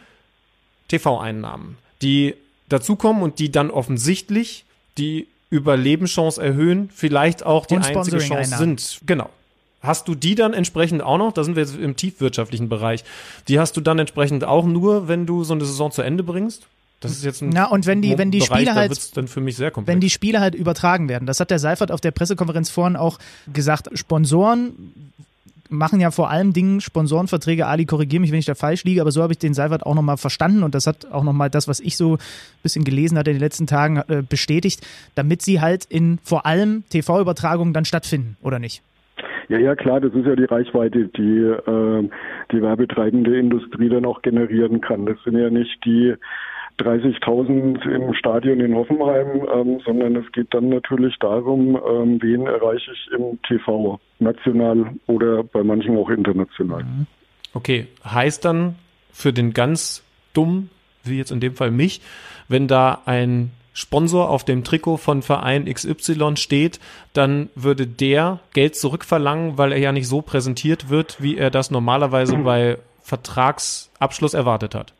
TV-Einnahmen, die dazukommen und die dann offensichtlich die Überlebenschance erhöhen, vielleicht auch die einzige Chance sind. Genau. Hast du die dann entsprechend auch noch? Da sind wir jetzt im tiefwirtschaftlichen Bereich. Die hast du dann entsprechend auch nur, wenn du so eine Saison zu Ende bringst? Das ist jetzt ein Na, und wenn die, wenn die Bereich, Spiele halt, dann für mich sehr komplex. wenn die Spiele halt übertragen werden, das hat der Seifert auf der Pressekonferenz vorhin auch gesagt, Sponsoren machen ja vor allem Dingen Sponsorenverträge. Ali, korrigiere mich, wenn ich da falsch liege, aber so habe ich den Seifert auch nochmal verstanden und das hat auch nochmal das, was ich so ein bisschen gelesen hatte in den letzten Tagen, äh, bestätigt, damit sie halt in vor allem TV-Übertragungen dann stattfinden, oder nicht? Ja, ja, klar, das ist ja die Reichweite, die äh, die werbetreibende Industrie dann auch generieren kann. Das sind ja nicht die 30.000 im Stadion in Hoffenheim, ähm, sondern es geht dann natürlich darum, ähm, wen erreiche ich im TV, national oder bei manchen auch international. Mhm. Okay, heißt dann für den ganz dumm, wie jetzt in dem Fall mich, wenn da ein Sponsor auf dem Trikot von Verein XY steht, dann würde der Geld zurückverlangen, weil er ja nicht so präsentiert wird, wie er das normalerweise bei Vertragsabschluss erwartet hat.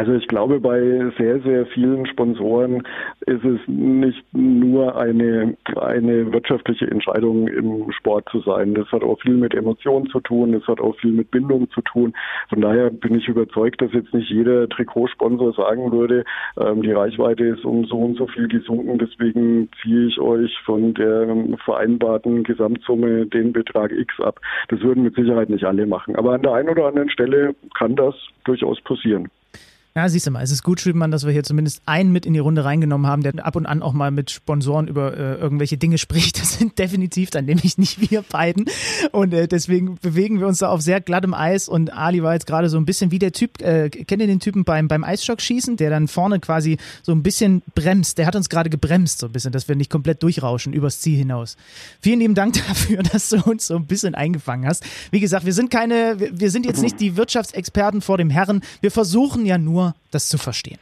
Also ich glaube, bei sehr, sehr vielen Sponsoren ist es nicht nur eine, eine wirtschaftliche Entscheidung im Sport zu sein. Das hat auch viel mit Emotionen zu tun, das hat auch viel mit Bindung zu tun. Von daher bin ich überzeugt, dass jetzt nicht jeder Trikotsponsor sagen würde, ähm, die Reichweite ist um so und so viel gesunken, deswegen ziehe ich euch von der vereinbarten Gesamtsumme den Betrag X ab. Das würden mit Sicherheit nicht alle machen. Aber an der einen oder anderen Stelle kann das durchaus passieren. Ja, siehst du mal, es ist gut, Schüttmann, dass wir hier zumindest einen mit in die Runde reingenommen haben, der ab und an auch mal mit Sponsoren über äh, irgendwelche Dinge spricht. Das sind definitiv dann nämlich nicht wir beiden. Und äh, deswegen bewegen wir uns da auf sehr glattem Eis. Und Ali war jetzt gerade so ein bisschen wie der Typ, äh, kennt ihr den Typen beim, beim Eisstockschießen, der dann vorne quasi so ein bisschen bremst. Der hat uns gerade gebremst, so ein bisschen, dass wir nicht komplett durchrauschen übers Ziel hinaus. Vielen lieben Dank dafür, dass du uns so ein bisschen eingefangen hast. Wie gesagt, wir sind keine, wir sind jetzt nicht die Wirtschaftsexperten vor dem Herren. Wir versuchen ja nur, nur das zu verstehen.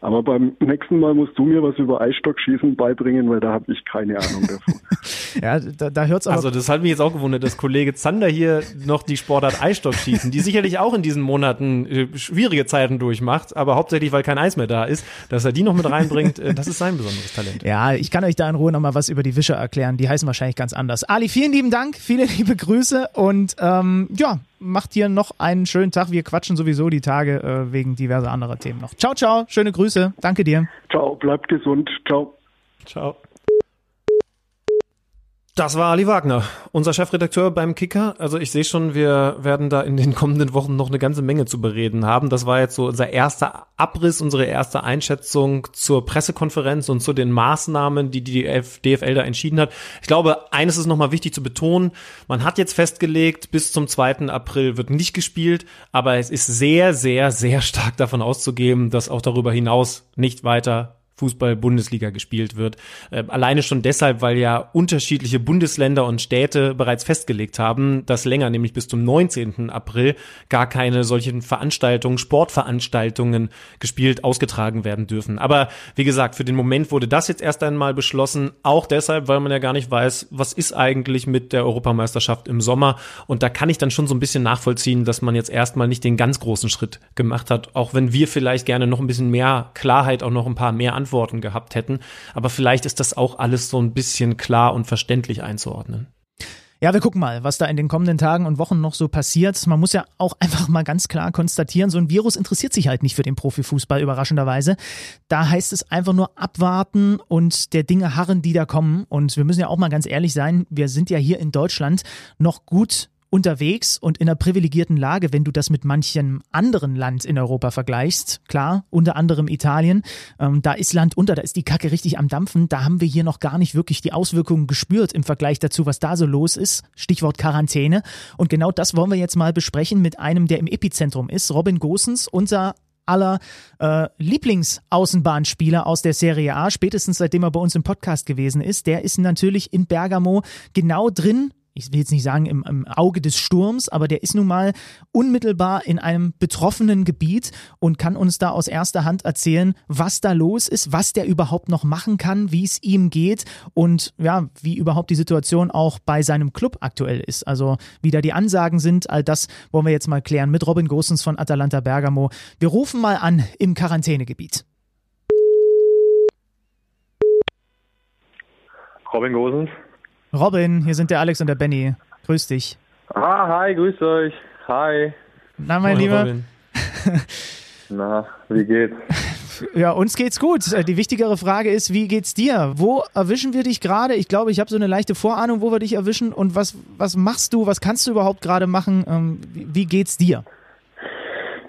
Aber beim nächsten Mal musst du mir was über Eisstockschießen beibringen, weil da habe ich keine Ahnung davon. ja, da, da hört es. Also, das hat mich jetzt auch gewundert, dass Kollege Zander hier noch die Sportart Eisstockschießen, die sicherlich auch in diesen Monaten äh, schwierige Zeiten durchmacht, aber hauptsächlich, weil kein Eis mehr da ist, dass er die noch mit reinbringt, äh, das ist sein besonderes Talent. Ja, ich kann euch da in Ruhe nochmal was über die Wischer erklären. Die heißen wahrscheinlich ganz anders. Ali, vielen lieben Dank, viele liebe Grüße und ähm, ja, macht dir noch einen schönen Tag. Wir quatschen sowieso die Tage äh, wegen diverser anderer Themen noch. Ciao, ciao, schöne Grüße. Danke dir. Ciao, bleibt gesund. Ciao. Ciao. Das war Ali Wagner, unser Chefredakteur beim Kicker. Also ich sehe schon, wir werden da in den kommenden Wochen noch eine ganze Menge zu bereden haben. Das war jetzt so unser erster Abriss, unsere erste Einschätzung zur Pressekonferenz und zu den Maßnahmen, die die DFL da entschieden hat. Ich glaube, eines ist nochmal wichtig zu betonen. Man hat jetzt festgelegt, bis zum 2. April wird nicht gespielt, aber es ist sehr, sehr, sehr stark davon auszugeben, dass auch darüber hinaus nicht weiter Fußball-Bundesliga gespielt wird. Äh, alleine schon deshalb, weil ja unterschiedliche Bundesländer und Städte bereits festgelegt haben, dass länger, nämlich bis zum 19. April, gar keine solchen Veranstaltungen, Sportveranstaltungen gespielt, ausgetragen werden dürfen. Aber wie gesagt, für den Moment wurde das jetzt erst einmal beschlossen, auch deshalb, weil man ja gar nicht weiß, was ist eigentlich mit der Europameisterschaft im Sommer. Und da kann ich dann schon so ein bisschen nachvollziehen, dass man jetzt erstmal nicht den ganz großen Schritt gemacht hat, auch wenn wir vielleicht gerne noch ein bisschen mehr Klarheit, auch noch ein paar mehr Antworten Antworten gehabt hätten. Aber vielleicht ist das auch alles so ein bisschen klar und verständlich einzuordnen. Ja, wir gucken mal, was da in den kommenden Tagen und Wochen noch so passiert. Man muss ja auch einfach mal ganz klar konstatieren, so ein Virus interessiert sich halt nicht für den Profifußball, überraschenderweise. Da heißt es einfach nur abwarten und der Dinge harren, die da kommen. Und wir müssen ja auch mal ganz ehrlich sein, wir sind ja hier in Deutschland noch gut unterwegs und in einer privilegierten Lage, wenn du das mit manchem anderen Land in Europa vergleichst. Klar, unter anderem Italien. Ähm, da ist Land unter, da ist die Kacke richtig am Dampfen. Da haben wir hier noch gar nicht wirklich die Auswirkungen gespürt im Vergleich dazu, was da so los ist. Stichwort Quarantäne. Und genau das wollen wir jetzt mal besprechen mit einem, der im Epizentrum ist, Robin Gosens, unser aller äh, Lieblingsaußenbahnspieler aus der Serie A, spätestens seitdem er bei uns im Podcast gewesen ist. Der ist natürlich in Bergamo genau drin, ich will jetzt nicht sagen im, im, Auge des Sturms, aber der ist nun mal unmittelbar in einem betroffenen Gebiet und kann uns da aus erster Hand erzählen, was da los ist, was der überhaupt noch machen kann, wie es ihm geht und ja, wie überhaupt die Situation auch bei seinem Club aktuell ist. Also wie da die Ansagen sind, all das wollen wir jetzt mal klären mit Robin Gosens von Atalanta Bergamo. Wir rufen mal an im Quarantänegebiet. Robin Gosens. Robin, hier sind der Alex und der Benny. Grüß dich. Ah, hi, grüß euch. Hi. Na, mein Lieber. Na, wie geht's? Ja, uns geht's gut. Äh, die wichtigere Frage ist, wie geht's dir? Wo erwischen wir dich gerade? Ich glaube, ich habe so eine leichte Vorahnung, wo wir dich erwischen. Und was, was machst du? Was kannst du überhaupt gerade machen? Ähm, wie geht's dir?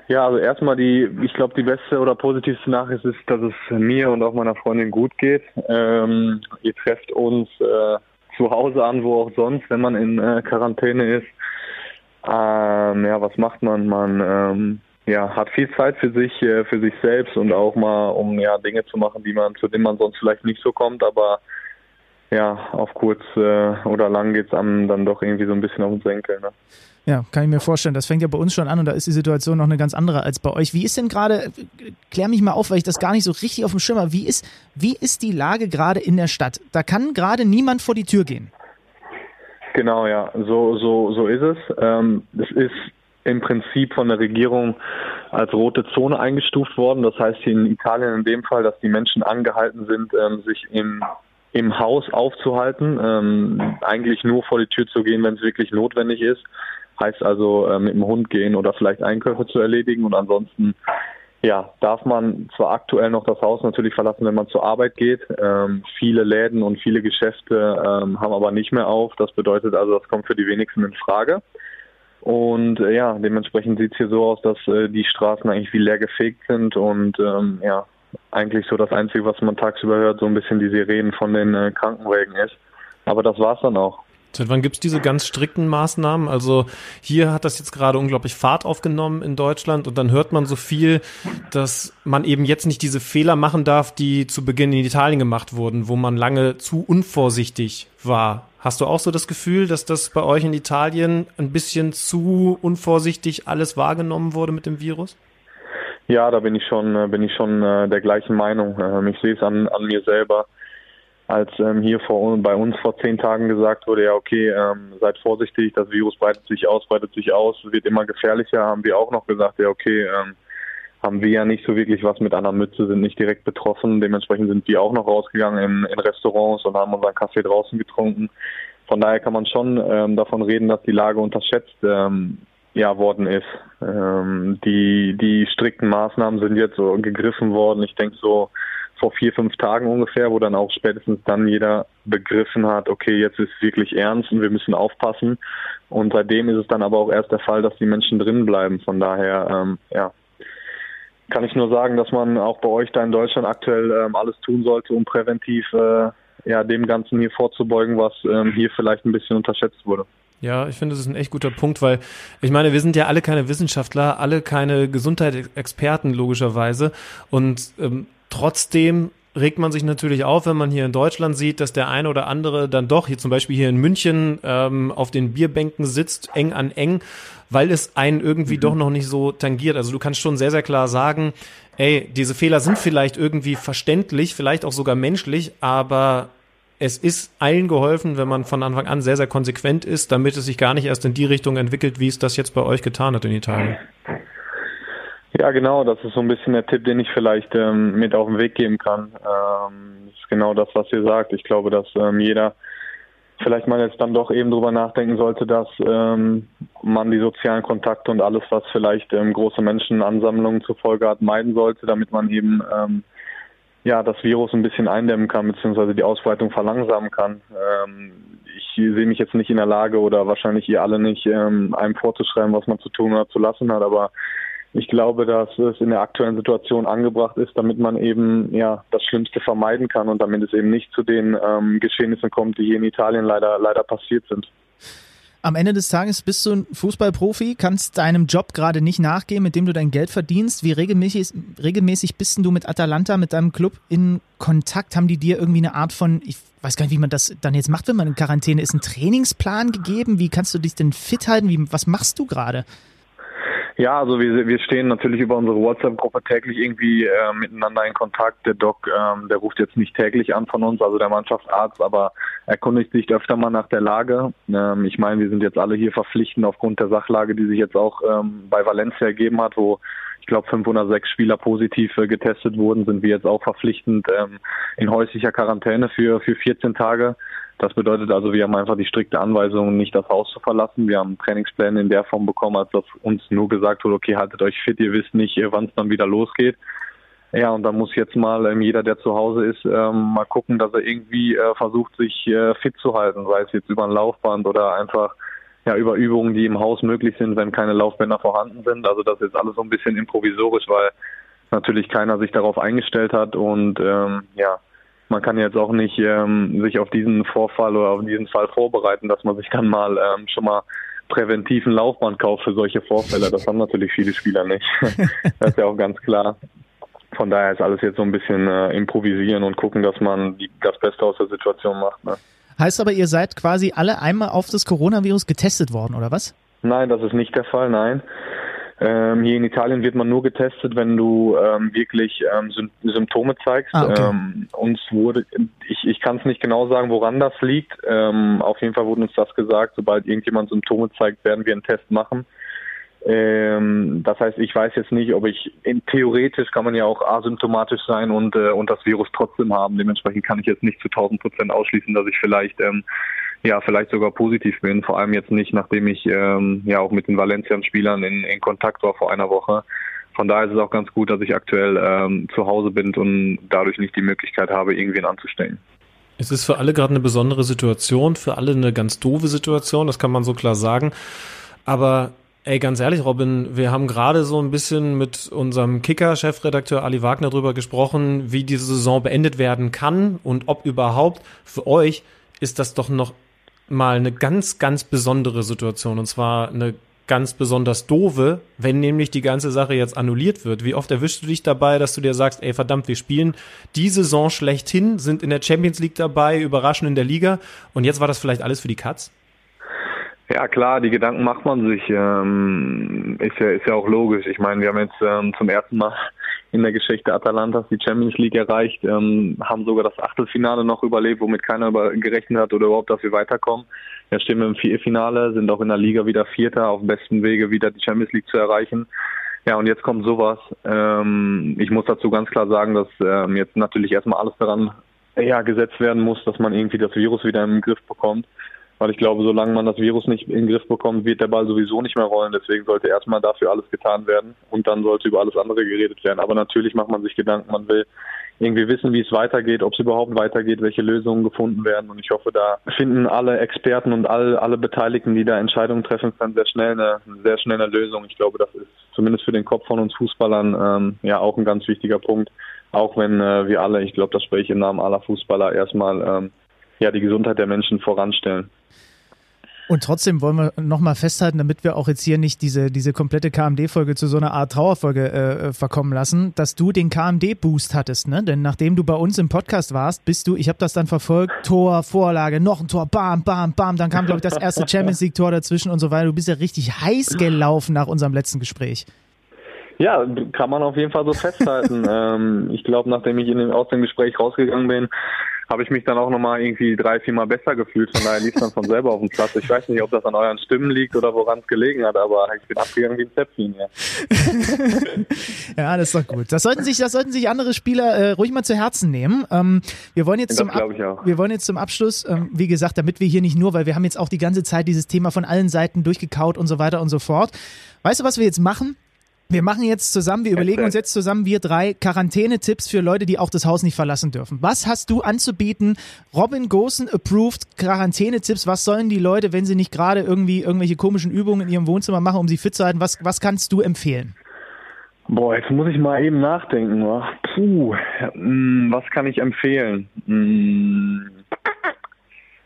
Ja, also erstmal die, ich glaube, die beste oder positivste Nachricht ist, dass es mir und auch meiner Freundin gut geht. Ähm, ihr trefft uns äh, zu Hause an, wo auch sonst, wenn man in äh, Quarantäne ist. Ähm, ja, was macht man? Man ähm, ja, hat viel Zeit für sich, äh, für sich selbst und auch mal, um ja Dinge zu machen, die man, zu denen man sonst vielleicht nicht so kommt, aber ja, auf kurz äh, oder lang geht es einem dann doch irgendwie so ein bisschen auf den Senkel. Ne? Ja, kann ich mir vorstellen. Das fängt ja bei uns schon an und da ist die Situation noch eine ganz andere als bei euch. Wie ist denn gerade, klär mich mal auf, weil ich das gar nicht so richtig auf dem Schirm habe. Wie ist, wie ist die Lage gerade in der Stadt? Da kann gerade niemand vor die Tür gehen. Genau, ja, so, so, so ist es. Ähm, es ist im Prinzip von der Regierung als rote Zone eingestuft worden. Das heißt hier in Italien in dem Fall, dass die Menschen angehalten sind, ähm, sich im im Haus aufzuhalten, ähm, eigentlich nur vor die Tür zu gehen, wenn es wirklich notwendig ist. Heißt also äh, mit dem Hund gehen oder vielleicht Einkäufe zu erledigen und ansonsten ja, darf man zwar aktuell noch das Haus natürlich verlassen, wenn man zur Arbeit geht. Ähm, viele Läden und viele Geschäfte ähm, haben aber nicht mehr auf. Das bedeutet also, das kommt für die wenigsten in Frage. Und äh, ja, dementsprechend sieht es hier so aus, dass äh, die Straßen eigentlich wie leer gefegt sind und ähm, ja, eigentlich so das Einzige, was man tagsüber hört, so ein bisschen die Sirenen von den äh, Krankenwägen ist. Aber das war's dann auch. Seit wann gibt es diese ganz strikten Maßnahmen? Also hier hat das jetzt gerade unglaublich Fahrt aufgenommen in Deutschland und dann hört man so viel, dass man eben jetzt nicht diese Fehler machen darf, die zu Beginn in Italien gemacht wurden, wo man lange zu unvorsichtig war. Hast du auch so das Gefühl, dass das bei euch in Italien ein bisschen zu unvorsichtig alles wahrgenommen wurde mit dem Virus? Ja, da bin ich schon, äh, bin ich schon äh, der gleichen Meinung. Ähm, ich sehe es an, an mir selber als ähm, hier vor, bei uns vor zehn Tagen gesagt wurde, ja okay, ähm, seid vorsichtig, das Virus breitet sich aus, breitet sich aus, wird immer gefährlicher, haben wir auch noch gesagt, ja okay, ähm, haben wir ja nicht so wirklich was mit einer Mütze, sind nicht direkt betroffen. Dementsprechend sind wir auch noch rausgegangen in, in Restaurants und haben unseren Kaffee draußen getrunken. Von daher kann man schon ähm, davon reden, dass die Lage unterschätzt ähm, ja, worden ist. Ähm, die, die strikten Maßnahmen sind jetzt so gegriffen worden. Ich denke so vor vier, fünf Tagen ungefähr, wo dann auch spätestens dann jeder begriffen hat, okay, jetzt ist wirklich ernst und wir müssen aufpassen. Und seitdem ist es dann aber auch erst der Fall, dass die Menschen drin bleiben. Von daher, ähm, ja, kann ich nur sagen, dass man auch bei euch da in Deutschland aktuell ähm, alles tun sollte, um präventiv äh, ja, dem Ganzen hier vorzubeugen, was ähm, hier vielleicht ein bisschen unterschätzt wurde. Ja, ich finde, das ist ein echt guter Punkt, weil ich meine, wir sind ja alle keine Wissenschaftler, alle keine Gesundheitsexperten logischerweise und ähm, trotzdem regt man sich natürlich auf, wenn man hier in Deutschland sieht, dass der eine oder andere dann doch, hier zum Beispiel hier in München, ähm, auf den Bierbänken sitzt, eng an eng, weil es einen irgendwie mhm. doch noch nicht so tangiert. Also du kannst schon sehr, sehr klar sagen, ey, diese Fehler sind vielleicht irgendwie verständlich, vielleicht auch sogar menschlich, aber es ist allen geholfen, wenn man von Anfang an sehr, sehr konsequent ist, damit es sich gar nicht erst in die Richtung entwickelt, wie es das jetzt bei euch getan hat in Italien. Ja, genau, das ist so ein bisschen der Tipp, den ich vielleicht ähm, mit auf den Weg geben kann. Ähm, das ist genau das, was ihr sagt. Ich glaube, dass ähm, jeder vielleicht mal jetzt dann doch eben drüber nachdenken sollte, dass ähm, man die sozialen Kontakte und alles, was vielleicht ähm, große Menschenansammlungen zur Folge hat, meiden sollte, damit man eben ähm, ja, das Virus ein bisschen eindämmen kann, beziehungsweise die Ausbreitung verlangsamen kann. Ähm, ich sehe mich jetzt nicht in der Lage oder wahrscheinlich ihr alle nicht, ähm, einem vorzuschreiben, was man zu tun oder zu lassen hat, aber ich glaube, dass es in der aktuellen Situation angebracht ist, damit man eben ja das Schlimmste vermeiden kann und damit es eben nicht zu den ähm, Geschehnissen kommt, die hier in Italien leider leider passiert sind. Am Ende des Tages bist du ein Fußballprofi, kannst deinem Job gerade nicht nachgehen, mit dem du dein Geld verdienst. Wie regelmäßig, regelmäßig bist du mit Atalanta, mit deinem Club in Kontakt? Haben die dir irgendwie eine Art von, ich weiß gar nicht, wie man das dann jetzt macht, wenn man in Quarantäne ist, einen Trainingsplan gegeben? Wie kannst du dich denn fit halten? Wie, was machst du gerade? Ja, also wir, wir stehen natürlich über unsere WhatsApp-Gruppe täglich irgendwie äh, miteinander in Kontakt. Der Doc, ähm, der ruft jetzt nicht täglich an von uns, also der Mannschaftsarzt, aber erkundigt sich öfter mal nach der Lage. Ähm, ich meine, wir sind jetzt alle hier verpflichtend aufgrund der Sachlage, die sich jetzt auch ähm, bei Valencia ergeben hat, wo ich glaube 506 Spieler positiv äh, getestet wurden, sind wir jetzt auch verpflichtend ähm, in häuslicher Quarantäne für, für 14 Tage. Das bedeutet also, wir haben einfach die strikte Anweisung, nicht das Haus zu verlassen. Wir haben Trainingspläne in der Form bekommen, als dass uns nur gesagt wurde, okay, haltet euch fit, ihr wisst nicht, wann es dann wieder losgeht. Ja, und dann muss jetzt mal ähm, jeder, der zu Hause ist, ähm, mal gucken, dass er irgendwie äh, versucht, sich äh, fit zu halten, sei es jetzt über ein Laufband oder einfach ja über Übungen, die im Haus möglich sind, wenn keine Laufbänder vorhanden sind. Also das ist alles so ein bisschen improvisorisch, weil natürlich keiner sich darauf eingestellt hat und ähm, ja, man kann jetzt auch nicht ähm, sich auf diesen Vorfall oder auf diesen Fall vorbereiten, dass man sich dann mal ähm, schon mal präventiven Laufband kauft für solche Vorfälle. Das haben natürlich viele Spieler nicht. das ist ja auch ganz klar. Von daher ist alles jetzt so ein bisschen äh, improvisieren und gucken, dass man die, das Beste aus der Situation macht. Ne? Heißt aber, ihr seid quasi alle einmal auf das Coronavirus getestet worden, oder was? Nein, das ist nicht der Fall, nein. Ähm, hier in Italien wird man nur getestet, wenn du ähm, wirklich ähm, Symptome zeigst. Ah, okay. Ähm, uns wurde, ich, ich kann es nicht genau sagen, woran das liegt. Ähm, auf jeden Fall wurde uns das gesagt, sobald irgendjemand Symptome zeigt, werden wir einen Test machen. Ähm, das heißt, ich weiß jetzt nicht, ob ich in, theoretisch kann man ja auch asymptomatisch sein und äh, und das Virus trotzdem haben. Dementsprechend kann ich jetzt nicht zu 1000 Prozent ausschließen, dass ich vielleicht ähm, ja, vielleicht sogar positiv bin. Vor allem jetzt nicht, nachdem ich ähm, ja auch mit den Valencian-Spielern in, in Kontakt war vor einer Woche. Von daher ist es auch ganz gut, dass ich aktuell ähm, zu Hause bin und dadurch nicht die Möglichkeit habe, irgendwen anzustellen. Es ist für alle gerade eine besondere Situation, für alle eine ganz doofe Situation, das kann man so klar sagen. Aber ey, ganz ehrlich, Robin, wir haben gerade so ein bisschen mit unserem Kicker-Chefredakteur Ali Wagner drüber gesprochen, wie diese Saison beendet werden kann und ob überhaupt für euch ist das doch noch mal eine ganz, ganz besondere Situation. Und zwar eine ganz besonders doofe, wenn nämlich die ganze Sache jetzt annulliert wird. Wie oft erwischst du dich dabei, dass du dir sagst, ey verdammt, wir spielen die Saison schlechthin, sind in der Champions League dabei, überraschen in der Liga und jetzt war das vielleicht alles für die Katz? Ja klar, die Gedanken macht man sich. Ähm, ist ja ist ja auch logisch. Ich meine, wir haben jetzt ähm, zum ersten Mal in der Geschichte Atalantas die Champions League erreicht, ähm, haben sogar das Achtelfinale noch überlebt, womit keiner über, gerechnet hat oder überhaupt, dass wir weiterkommen. Jetzt stehen wir im Viertelfinale, sind auch in der Liga wieder Vierter, auf besten Wege wieder die Champions League zu erreichen. Ja, und jetzt kommt sowas. Ähm, ich muss dazu ganz klar sagen, dass ähm, jetzt natürlich erstmal alles daran ja, gesetzt werden muss, dass man irgendwie das Virus wieder im Griff bekommt weil ich glaube, solange man das Virus nicht in den Griff bekommt, wird der Ball sowieso nicht mehr rollen. Deswegen sollte erstmal dafür alles getan werden und dann sollte über alles andere geredet werden. Aber natürlich macht man sich Gedanken, man will irgendwie wissen, wie es weitergeht, ob es überhaupt weitergeht, welche Lösungen gefunden werden. Und ich hoffe, da finden alle Experten und alle, alle Beteiligten, die da Entscheidungen treffen können, sehr schnell eine, sehr schnell eine Lösung. Ich glaube, das ist zumindest für den Kopf von uns Fußballern ähm, ja auch ein ganz wichtiger Punkt. Auch wenn äh, wir alle, ich glaube, das spreche ich im Namen aller Fußballer, erstmal ähm, ja die Gesundheit der Menschen voranstellen. Und trotzdem wollen wir nochmal festhalten, damit wir auch jetzt hier nicht diese, diese komplette KMD-Folge zu so einer Art Trauerfolge äh, verkommen lassen, dass du den KMD-Boost hattest, ne? Denn nachdem du bei uns im Podcast warst, bist du, ich habe das dann verfolgt, Tor, Vorlage, noch ein Tor, bam, bam, bam, dann kam, glaube ich, das erste Champions League-Tor dazwischen und so weiter. Du bist ja richtig heiß gelaufen nach unserem letzten Gespräch. Ja, kann man auf jeden Fall so festhalten. ähm, ich glaube, nachdem ich in dem, aus dem Gespräch rausgegangen bin, habe ich mich dann auch nochmal irgendwie drei, vier Mal besser gefühlt. Von daher lief dann von selber auf dem Platz. Ich weiß nicht, ob das an euren Stimmen liegt oder woran es gelegen hat, aber ich bin abgegangen wie ein Zäpfchen. Ja. ja, das ist doch gut. Das sollten sich, das sollten sich andere Spieler äh, ruhig mal zu Herzen nehmen. Ähm, wir wollen jetzt das zum wir wollen jetzt zum Abschluss, ähm, wie gesagt, damit wir hier nicht nur, weil wir haben jetzt auch die ganze Zeit dieses Thema von allen Seiten durchgekaut und so weiter und so fort. Weißt du, was wir jetzt machen? Wir machen jetzt zusammen, wir überlegen uns jetzt zusammen, wir drei Quarantänetipps für Leute, die auch das Haus nicht verlassen dürfen. Was hast du anzubieten? Robin Gosen approved Quarantänetipps. Was sollen die Leute, wenn sie nicht gerade irgendwie irgendwelche komischen Übungen in ihrem Wohnzimmer machen, um sie fit zu halten? Was, was kannst du empfehlen? Boah, jetzt muss ich mal eben nachdenken. Puh, hm, was kann ich empfehlen? Hm.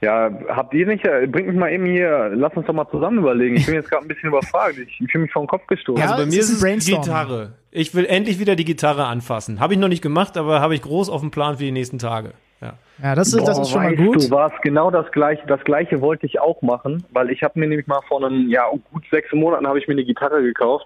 Ja, habt ihr nicht, äh, bringt mich mal eben hier, lass uns doch mal zusammen überlegen. Ich bin jetzt gerade ein bisschen überfragt. Ich, ich fühle mich vor den Kopf gestoßen. Ja, also bei mir ist es Gitarre. Ich will endlich wieder die Gitarre anfassen. Habe ich noch nicht gemacht, aber habe ich groß auf dem Plan für die nächsten Tage. Ja, ja das, ist, Boah, das ist schon mal gut. Du warst genau das gleiche. Das gleiche wollte ich auch machen, weil ich habe mir nämlich mal vor einem, ja, gut sechs Monaten habe ich mir eine Gitarre gekauft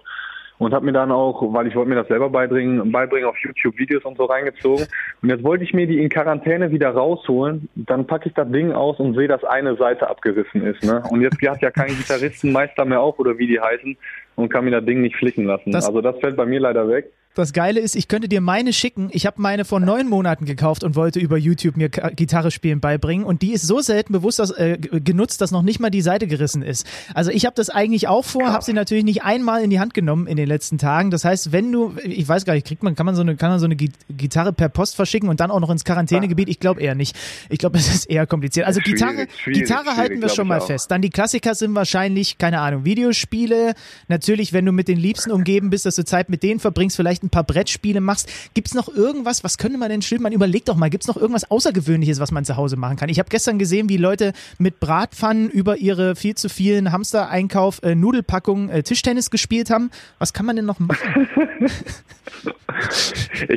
und habe mir dann auch, weil ich wollte mir das selber beibringen, beibringen auf YouTube Videos und so reingezogen. Und jetzt wollte ich mir die in Quarantäne wieder rausholen. Dann packe ich das Ding aus und sehe, dass eine Seite abgerissen ist. Ne? Und jetzt hat ja kein Gitarristenmeister mehr auf oder wie die heißen und kann mir das Ding nicht flicken lassen. Das also das fällt bei mir leider weg. Das Geile ist, ich könnte dir meine schicken. Ich habe meine vor neun Monaten gekauft und wollte über YouTube mir Gitarre spielen beibringen. Und die ist so selten bewusst dass, äh, genutzt, dass noch nicht mal die Seite gerissen ist. Also ich habe das eigentlich auch vor, habe sie natürlich nicht einmal in die Hand genommen in den letzten Tagen. Das heißt, wenn du, ich weiß gar nicht, kriegt man, kann man so eine, kann man so eine Gitarre per Post verschicken und dann auch noch ins Quarantänegebiet? Ich glaube eher nicht. Ich glaube, das ist eher kompliziert. Also Gitarre, schwierig, Gitarre schwierig, halten wir schon mal fest. Dann die Klassiker sind wahrscheinlich, keine Ahnung, Videospiele. Natürlich, wenn du mit den Liebsten umgeben bist, dass du Zeit mit denen verbringst, vielleicht ein paar Brettspiele Spiele machst. Gibt es noch irgendwas, was könnte man denn schön, man überlegt doch mal, gibt es noch irgendwas Außergewöhnliches, was man zu Hause machen kann? Ich habe gestern gesehen, wie Leute mit Bratpfannen über ihre viel zu vielen Hamster-Einkauf äh, Nudelpackungen äh, Tischtennis gespielt haben. Was kann man denn noch machen?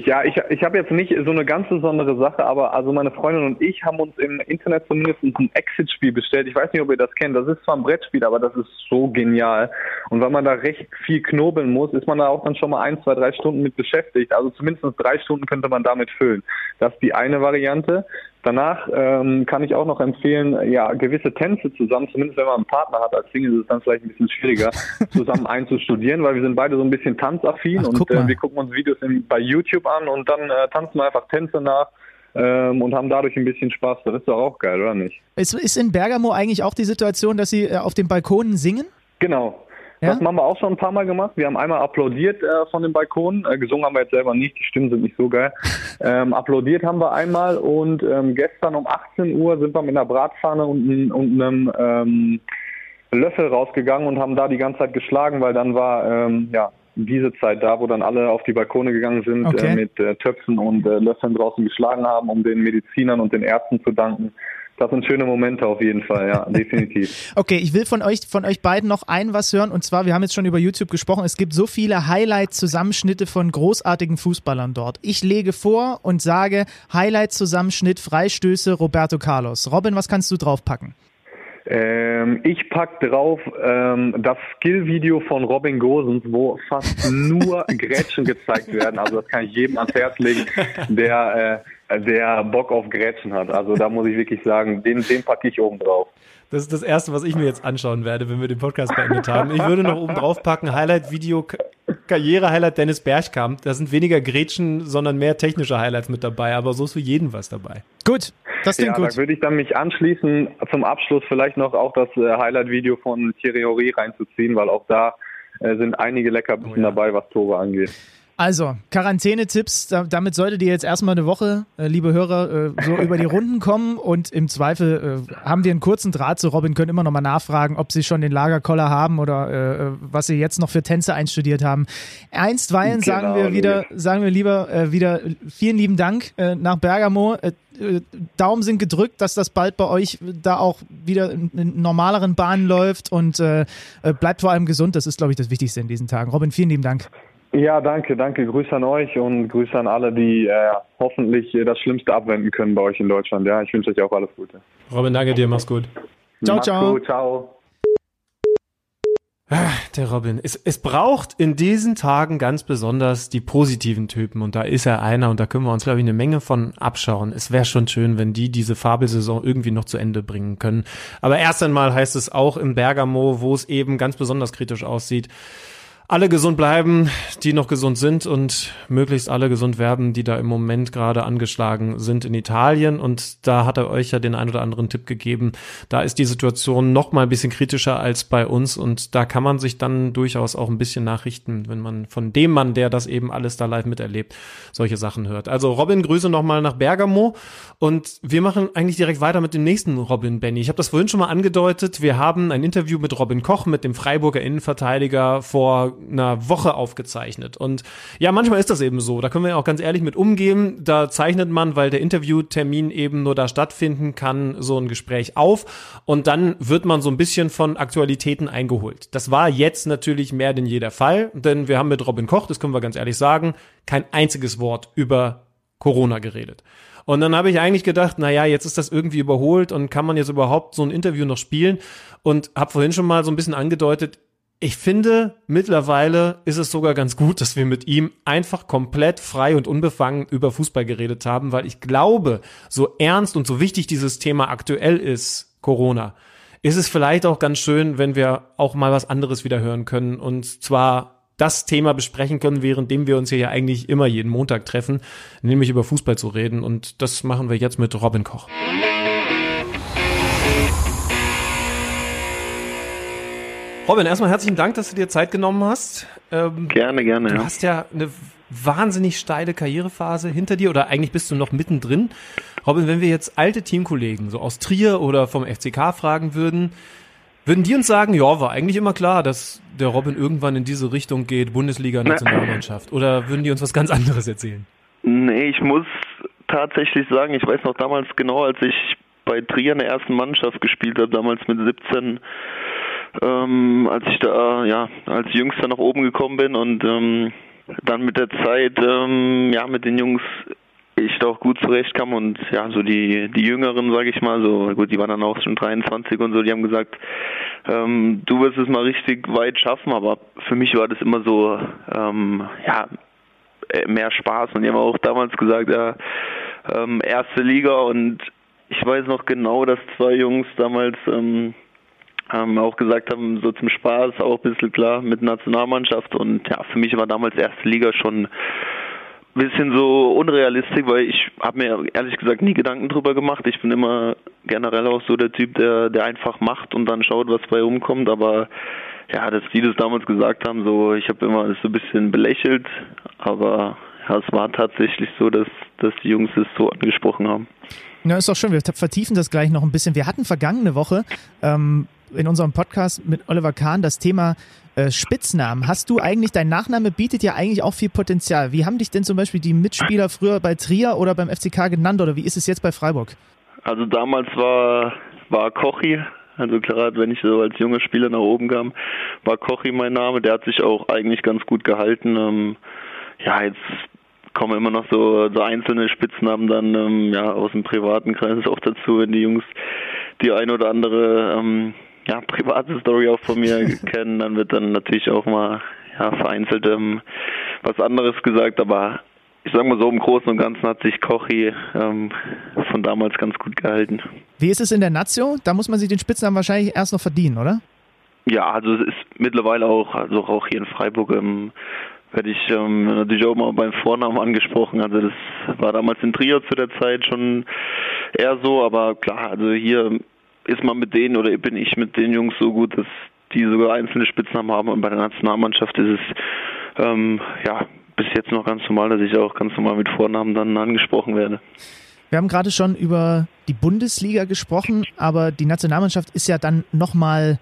ja, ich, ich habe jetzt nicht so eine ganz besondere Sache, aber also meine Freundin und ich haben uns im Internet zumindest ein Exit-Spiel bestellt. Ich weiß nicht, ob ihr das kennt. Das ist zwar ein Brettspiel, aber das ist so genial. Und weil man da recht viel knobeln muss, ist man da auch dann schon mal ein, zwei, drei Stunden mit beschäftigt. Also zumindest drei Stunden könnte man damit füllen. Das ist die eine Variante. Danach ähm, kann ich auch noch empfehlen, ja, gewisse Tänze zusammen, zumindest wenn man einen Partner hat, als Single ist es dann vielleicht ein bisschen schwieriger, zusammen einzustudieren, weil wir sind beide so ein bisschen tanzaffin Ach, und äh, wir gucken uns Videos in, bei YouTube an und dann äh, tanzen wir einfach Tänze nach ähm, und haben dadurch ein bisschen Spaß. Das ist doch auch geil, oder nicht? Ist, ist in Bergamo eigentlich auch die Situation, dass Sie äh, auf den Balkonen singen? Genau, ja? Das haben wir auch schon ein paar Mal gemacht. Wir haben einmal applaudiert äh, von dem Balkon. Äh, gesungen haben wir jetzt selber nicht, die Stimmen sind nicht so geil. Ähm, applaudiert haben wir einmal und ähm, gestern um 18 Uhr sind wir mit einer Bratpfanne und, und einem ähm, Löffel rausgegangen und haben da die ganze Zeit geschlagen, weil dann war ähm, ja diese Zeit da, wo dann alle auf die Balkone gegangen sind, okay. äh, mit äh, Töpfen und äh, Löffeln draußen geschlagen haben, um den Medizinern und den Ärzten zu danken das sind schöne Momente auf jeden Fall, ja, definitiv. Okay, ich will von euch, von euch beiden noch ein was hören und zwar, wir haben jetzt schon über YouTube gesprochen, es gibt so viele Highlight-Zusammenschnitte von großartigen Fußballern dort. Ich lege vor und sage Highlight-Zusammenschnitt, Freistöße, Roberto Carlos. Robin, was kannst du draufpacken? Ähm, ich pack drauf ähm, das Skill-Video von Robin Gosens, wo fast nur Grätschen gezeigt werden. Also das kann ich jedem ans Herz legen, der, äh, der Bock auf Grätschen hat. Also da muss ich wirklich sagen, den, den packe ich oben drauf. Das ist das Erste, was ich mir jetzt anschauen werde, wenn wir den Podcast beendet haben. Ich würde noch oben drauf packen, Highlight-Video, Karriere-Highlight Dennis Bergkamp. Da sind weniger Gretchen, sondern mehr technische Highlights mit dabei, aber so ist für jeden was dabei. Gut, das klingt ja, gut. Da würde ich dann mich anschließen, zum Abschluss vielleicht noch auch das äh, Highlight-Video von Thierry Horry reinzuziehen, weil auch da äh, sind einige Leckerbissen oh ja. dabei, was Tore angeht. Also, Quarantänetipps, da, damit solltet ihr jetzt erstmal eine Woche, äh, liebe Hörer, äh, so über die Runden kommen und im Zweifel äh, haben wir einen kurzen Draht zu Robin, können immer noch mal nachfragen, ob sie schon den Lagerkoller haben oder was sie jetzt noch für Tänze einstudiert haben. Einstweilen genau, sagen wir wieder, sagen wir lieber wieder vielen lieben Dank nach Bergamo. Daumen sind gedrückt, dass das bald bei euch da auch wieder in, in normaleren Bahnen läuft und bleibt vor allem gesund. Das ist, glaube ich, das Wichtigste in diesen Tagen. Robin, vielen lieben Dank. Ja, danke, danke. Grüße an euch und Grüße an alle, die äh, hoffentlich das Schlimmste abwenden können bei euch in Deutschland. Ja, ich wünsche euch auch alles Gute. Robin, danke dir, mach's gut. Ciao, mach's ciao. Gut, ciao. Ah, der Robin. Es, es braucht in diesen Tagen ganz besonders die positiven Typen und da ist er einer und da können wir uns, glaube ich, eine Menge von abschauen. Es wäre schon schön, wenn die diese Fabelsaison irgendwie noch zu Ende bringen können. Aber erst einmal heißt es auch im Bergamo, wo es eben ganz besonders kritisch aussieht, alle gesund bleiben, die noch gesund sind und möglichst alle gesund werden, die da im Moment gerade angeschlagen sind in Italien. Und da hat er euch ja den ein oder anderen Tipp gegeben. Da ist die Situation noch mal ein bisschen kritischer als bei uns und da kann man sich dann durchaus auch ein bisschen nachrichten, wenn man von dem Mann, der das eben alles da live miterlebt, solche Sachen hört. Also Robin, Grüße nochmal nach Bergamo und wir machen eigentlich direkt weiter mit dem nächsten Robin Benny. Ich habe das vorhin schon mal angedeutet. Wir haben ein Interview mit Robin Koch, mit dem Freiburger Innenverteidiger vor einer Woche aufgezeichnet. Und ja, manchmal ist das eben so. Da können wir auch ganz ehrlich mit umgehen. Da zeichnet man, weil der Interviewtermin eben nur da stattfinden kann, so ein Gespräch auf. Und dann wird man so ein bisschen von Aktualitäten eingeholt. Das war jetzt natürlich mehr denn je der Fall, denn wir haben mit Robin Koch, das können wir ganz ehrlich sagen, kein einziges Wort über Corona geredet. Und dann habe ich eigentlich gedacht, na ja, jetzt ist das irgendwie überholt und kann man jetzt überhaupt so ein Interview noch spielen? Und habe vorhin schon mal so ein bisschen angedeutet, ich finde, mittlerweile ist es sogar ganz gut, dass wir mit ihm einfach komplett frei und unbefangen über Fußball geredet haben, weil ich glaube, so ernst und so wichtig dieses Thema aktuell ist, Corona, ist es vielleicht auch ganz schön, wenn wir auch mal was anderes wieder hören können und zwar das Thema besprechen können, währenddem wir uns hier ja eigentlich immer jeden Montag treffen, nämlich über Fußball zu reden und das machen wir jetzt mit Robin Koch. Robin, erstmal herzlichen Dank, dass du dir Zeit genommen hast. Ähm, gerne, gerne. Du ja. hast ja eine wahnsinnig steile Karrierephase hinter dir oder eigentlich bist du noch mittendrin. Robin, wenn wir jetzt alte Teamkollegen so aus Trier oder vom FCK fragen würden, würden die uns sagen, ja, war eigentlich immer klar, dass der Robin irgendwann in diese Richtung geht, Bundesliga, Nationalmannschaft? Oder würden die uns was ganz anderes erzählen? Nee, ich muss tatsächlich sagen, ich weiß noch damals genau, als ich bei Trier in der ersten Mannschaft gespielt habe, damals mit 17, ähm, als ich da ja als Jüngster nach oben gekommen bin und ähm, dann mit der Zeit ähm, ja mit den Jungs ich da auch gut zurechtkam und ja so die die Jüngeren sage ich mal so gut die waren dann auch schon 23 und so die haben gesagt ähm, du wirst es mal richtig weit schaffen aber für mich war das immer so ähm, ja äh, mehr Spaß. Und die haben auch damals gesagt ja ähm, erste Liga und ich weiß noch genau, dass zwei Jungs damals ähm, ähm, auch gesagt haben, so zum Spaß auch ein bisschen klar mit Nationalmannschaft und ja, für mich war damals erste Liga schon ein bisschen so unrealistisch, weil ich habe mir ehrlich gesagt nie Gedanken drüber gemacht. Ich bin immer generell auch so der Typ, der, der einfach macht und dann schaut, was bei rumkommt, aber ja, dass die das damals gesagt haben, so ich habe immer so ein bisschen belächelt, aber ja, es war tatsächlich so, dass, dass die Jungs es so angesprochen haben. Na, ist doch schön. Wir vertiefen das gleich noch ein bisschen. Wir hatten vergangene Woche ähm, in unserem Podcast mit Oliver Kahn das Thema äh, Spitznamen. Hast du eigentlich, dein Nachname bietet ja eigentlich auch viel Potenzial. Wie haben dich denn zum Beispiel die Mitspieler früher bei Trier oder beim FCK genannt oder wie ist es jetzt bei Freiburg? Also damals war, war Kochi, also gerade wenn ich so als junger Spieler nach oben kam, war Kochi mein Name. Der hat sich auch eigentlich ganz gut gehalten. Ähm, ja, jetzt kommen immer noch so, so einzelne Spitznamen dann ähm, ja aus dem privaten Kreis auch dazu, wenn die Jungs die ein oder andere ähm, ja, private Story auch von mir kennen, dann wird dann natürlich auch mal ja, vereinzelt ähm, was anderes gesagt, aber ich sage mal so, im Großen und Ganzen hat sich Kochi ähm, von damals ganz gut gehalten. Wie ist es in der Nazio? Da muss man sich den Spitznamen wahrscheinlich erst noch verdienen, oder? Ja, also es ist mittlerweile auch, also auch hier in Freiburg ähm, werde ich ähm, natürlich auch mal beim Vornamen angesprochen. Also das war damals in Trier zu der Zeit schon eher so, aber klar, also hier ist man mit denen oder bin ich mit den Jungs so gut, dass die sogar einzelne Spitznamen haben und bei der Nationalmannschaft ist es ähm, ja bis jetzt noch ganz normal, dass ich auch ganz normal mit Vornamen dann angesprochen werde. Wir haben gerade schon über die Bundesliga gesprochen, aber die Nationalmannschaft ist ja dann nochmal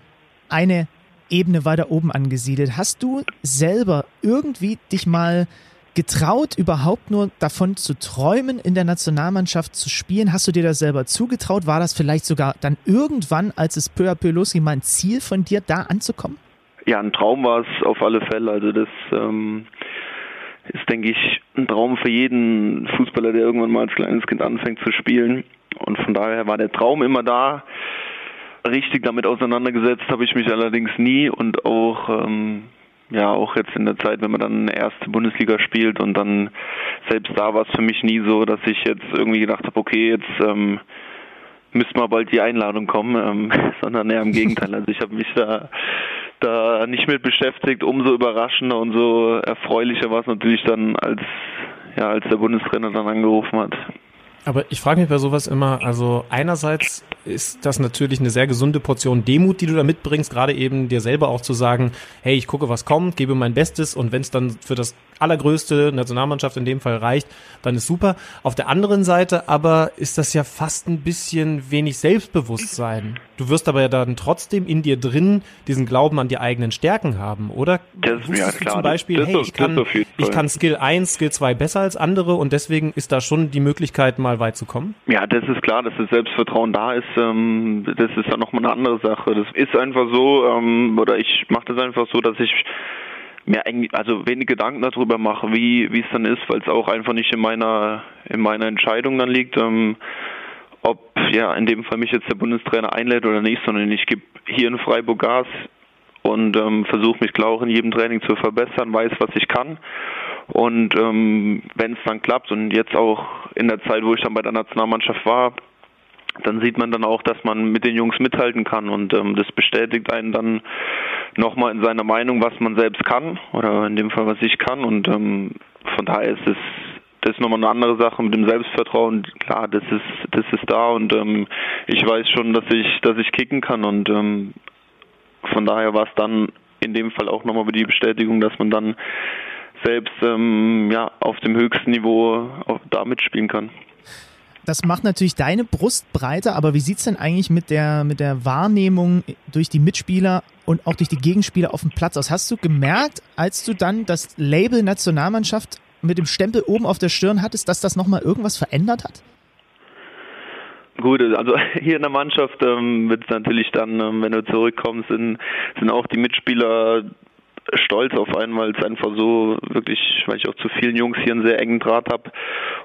eine Ebene weiter oben angesiedelt. Hast du selber irgendwie dich mal getraut, überhaupt nur davon zu träumen, in der Nationalmannschaft zu spielen? Hast du dir das selber zugetraut? War das vielleicht sogar dann irgendwann, als es peu à peu losging, mal ein Ziel von dir, da anzukommen? Ja, ein Traum war es auf alle Fälle. Also das ähm, ist, denke ich, ein Traum für jeden Fußballer, der irgendwann mal als kleines Kind anfängt zu spielen. Und von daher war der Traum immer da. Richtig damit auseinandergesetzt habe ich mich allerdings nie und auch ähm, ja auch jetzt in der Zeit, wenn man dann erste Bundesliga spielt und dann selbst da war es für mich nie so, dass ich jetzt irgendwie gedacht habe, okay, jetzt ähm, müsste mal bald die Einladung kommen, ähm, sondern eher im Gegenteil. Also ich habe mich da da nicht mit beschäftigt. Umso überraschender und so erfreulicher war es natürlich dann, als ja, als der Bundestrainer dann angerufen hat. Aber ich frage mich bei sowas immer, also einerseits ist das natürlich eine sehr gesunde Portion Demut, die du da mitbringst, gerade eben dir selber auch zu sagen, hey, ich gucke, was kommt, gebe mein Bestes und wenn es dann für das allergrößte Nationalmannschaft in dem Fall reicht, dann ist super. Auf der anderen Seite aber ist das ja fast ein bisschen wenig Selbstbewusstsein. Du wirst aber ja dann trotzdem in dir drin diesen Glauben an die eigenen Stärken haben, oder? Das ist ja klar. Zum Beispiel, das, hey, ich kann, ich kann Skill 1, Skill 2 besser als andere und deswegen ist da schon die Möglichkeit, mal weit zu kommen? Ja, das ist klar, dass das Selbstvertrauen da ist. Ähm, das ist dann nochmal eine andere Sache. Das ist einfach so, ähm, oder ich mache das einfach so, dass ich mir eigentlich also wenig Gedanken darüber mache, wie wie es dann ist, weil es auch einfach nicht in meiner in meiner Entscheidung dann liegt, ähm, ob ja in dem Fall mich jetzt der Bundestrainer einlädt oder nicht, sondern ich gebe hier in Freiburg Gas und ähm, versuche mich klar auch in jedem Training zu verbessern, weiß was ich kann. Und ähm, wenn es dann klappt und jetzt auch in der Zeit, wo ich dann bei der Nationalmannschaft war, dann sieht man dann auch, dass man mit den Jungs mithalten kann und ähm, das bestätigt einen dann nochmal in seiner Meinung, was man selbst kann oder in dem Fall, was ich kann und ähm, von daher ist es das ist nochmal eine andere Sache mit dem Selbstvertrauen. Klar, das ist das ist da und ähm, ich weiß schon, dass ich dass ich kicken kann und ähm, von daher war es dann in dem Fall auch nochmal die Bestätigung, dass man dann selbst ähm, ja auf dem höchsten Niveau da mitspielen kann. Das macht natürlich deine Brust breiter, aber wie sieht es denn eigentlich mit der, mit der Wahrnehmung durch die Mitspieler und auch durch die Gegenspieler auf dem Platz aus? Hast du gemerkt, als du dann das Label Nationalmannschaft mit dem Stempel oben auf der Stirn hattest, dass das nochmal irgendwas verändert hat? Gut, also hier in der Mannschaft ähm, wird es natürlich dann, ähm, wenn du zurückkommst, sind, sind auch die Mitspieler stolz auf einen, weil es einfach so wirklich, weil ich auch zu vielen Jungs hier einen sehr engen Draht habe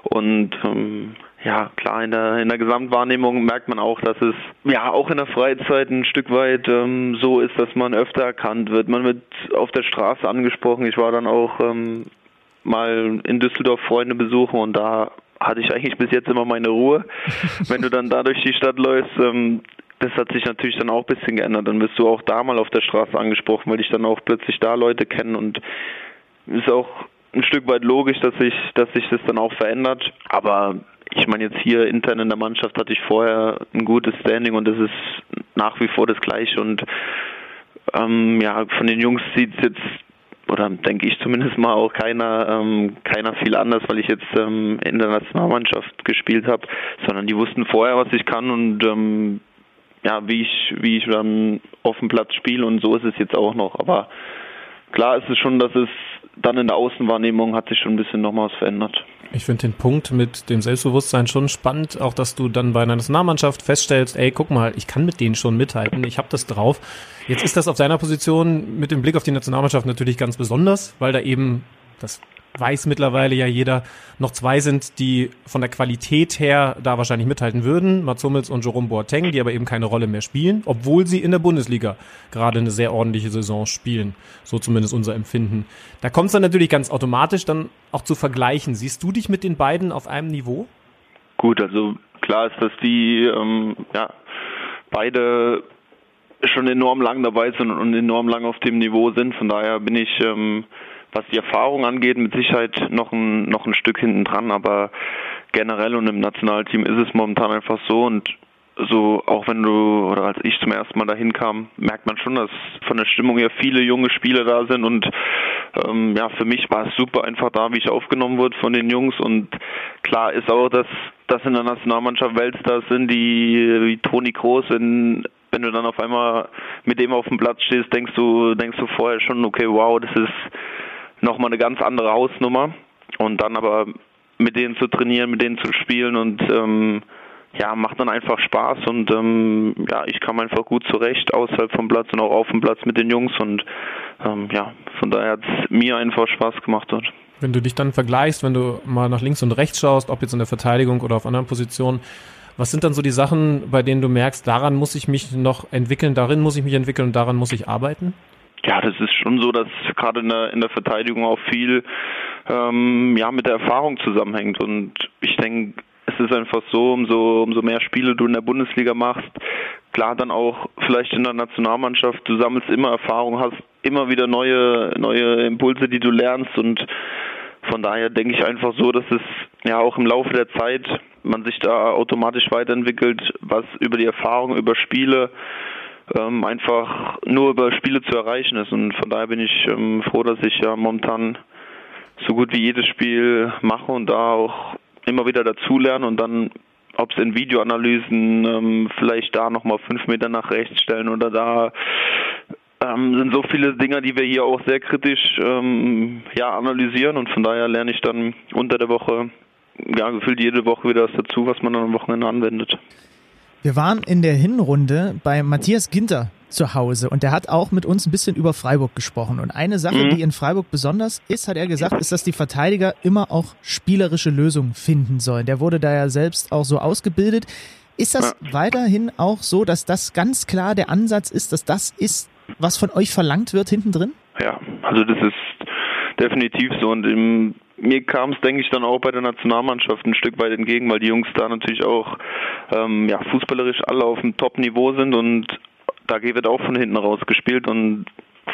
und ähm, ja, klar, in der, in der Gesamtwahrnehmung merkt man auch, dass es ja auch in der Freizeit ein Stück weit ähm, so ist, dass man öfter erkannt wird. Man wird auf der Straße angesprochen. Ich war dann auch ähm, mal in Düsseldorf Freunde besuchen und da hatte ich eigentlich bis jetzt immer meine Ruhe. Wenn du dann da durch die Stadt läufst, ähm, das hat sich natürlich dann auch ein bisschen geändert. Dann wirst du auch da mal auf der Straße angesprochen, weil ich dann auch plötzlich da Leute kennen und ist auch ein Stück weit logisch, dass sich, dass sich das dann auch verändert. Aber ich meine jetzt hier intern in der Mannschaft hatte ich vorher ein gutes Standing und das ist nach wie vor das gleiche und ähm, ja, von den Jungs sieht es jetzt oder denke ich zumindest mal auch keiner ähm, keiner viel anders, weil ich jetzt ähm, in der Nationalmannschaft gespielt habe, sondern die wussten vorher, was ich kann und ähm, ja, wie ich, wie ich dann auf dem Platz spiele und so ist es jetzt auch noch. Aber klar ist es schon, dass es dann in der Außenwahrnehmung hat sich schon ein bisschen nochmal was verändert. Ich finde den Punkt mit dem Selbstbewusstsein schon spannend, auch dass du dann bei einer Nationalmannschaft feststellst, ey, guck mal, ich kann mit denen schon mithalten, ich habe das drauf. Jetzt ist das auf deiner Position mit dem Blick auf die Nationalmannschaft natürlich ganz besonders, weil da eben das weiß mittlerweile ja jeder, noch zwei sind, die von der Qualität her da wahrscheinlich mithalten würden. Mats Hummels und Jerome Boateng, die aber eben keine Rolle mehr spielen, obwohl sie in der Bundesliga gerade eine sehr ordentliche Saison spielen. So zumindest unser Empfinden. Da kommt es dann natürlich ganz automatisch dann auch zu vergleichen. Siehst du dich mit den beiden auf einem Niveau? Gut, also klar ist, dass die ähm, ja, beide schon enorm lang dabei sind und enorm lang auf dem Niveau sind. Von daher bin ich ähm, was die Erfahrung angeht, mit Sicherheit noch ein, noch ein Stück hinten dran, aber generell und im Nationalteam ist es momentan einfach so und so auch wenn du oder als ich zum ersten Mal dahin kam, merkt man schon, dass von der Stimmung her viele junge Spieler da sind und ähm, ja, für mich war es super einfach da, wie ich aufgenommen wurde von den Jungs und klar ist auch, dass das in der Nationalmannschaft Weltstars sind, die wie Toni Kroos, wenn wenn du dann auf einmal mit dem auf dem Platz stehst, denkst du denkst du vorher schon, okay, wow, das ist nochmal eine ganz andere Hausnummer und dann aber mit denen zu trainieren, mit denen zu spielen und ähm, ja, macht dann einfach Spaß und ähm, ja, ich kam einfach gut zurecht außerhalb vom Platz und auch auf dem Platz mit den Jungs und ähm, ja, von daher hat es mir einfach Spaß gemacht dort. Wenn du dich dann vergleichst, wenn du mal nach links und rechts schaust, ob jetzt in der Verteidigung oder auf anderen Positionen, was sind dann so die Sachen, bei denen du merkst, daran muss ich mich noch entwickeln, darin muss ich mich entwickeln und daran muss ich arbeiten? Ja, das ist schon so, dass gerade in der, in der Verteidigung auch viel ähm, ja, mit der Erfahrung zusammenhängt. Und ich denke, es ist einfach so, umso, umso mehr Spiele du in der Bundesliga machst, klar dann auch vielleicht in der Nationalmannschaft, du sammelst immer Erfahrung, hast immer wieder neue, neue Impulse, die du lernst und von daher denke ich einfach so, dass es ja auch im Laufe der Zeit man sich da automatisch weiterentwickelt, was über die Erfahrung, über Spiele ähm, einfach nur über Spiele zu erreichen ist. Und von daher bin ich ähm, froh, dass ich ja momentan so gut wie jedes Spiel mache und da auch immer wieder dazulernen und dann, ob es in Videoanalysen ähm, vielleicht da nochmal fünf Meter nach rechts stellen oder da ähm, sind so viele Dinge, die wir hier auch sehr kritisch ähm, ja, analysieren und von daher lerne ich dann unter der Woche ja, gefühlt jede Woche wieder was dazu, was man dann am Wochenende anwendet. Wir waren in der Hinrunde bei Matthias Ginter zu Hause und der hat auch mit uns ein bisschen über Freiburg gesprochen. Und eine Sache, mhm. die in Freiburg besonders ist, hat er gesagt, ist, dass die Verteidiger immer auch spielerische Lösungen finden sollen. Der wurde da ja selbst auch so ausgebildet. Ist das ja. weiterhin auch so, dass das ganz klar der Ansatz ist, dass das ist, was von euch verlangt wird hinten drin? Ja, also das ist definitiv so und im mir kam es, denke ich, dann auch bei der Nationalmannschaft ein Stück weit entgegen, weil die Jungs da natürlich auch ähm, ja, fußballerisch alle auf dem Top-Niveau sind und da wird auch von hinten raus gespielt und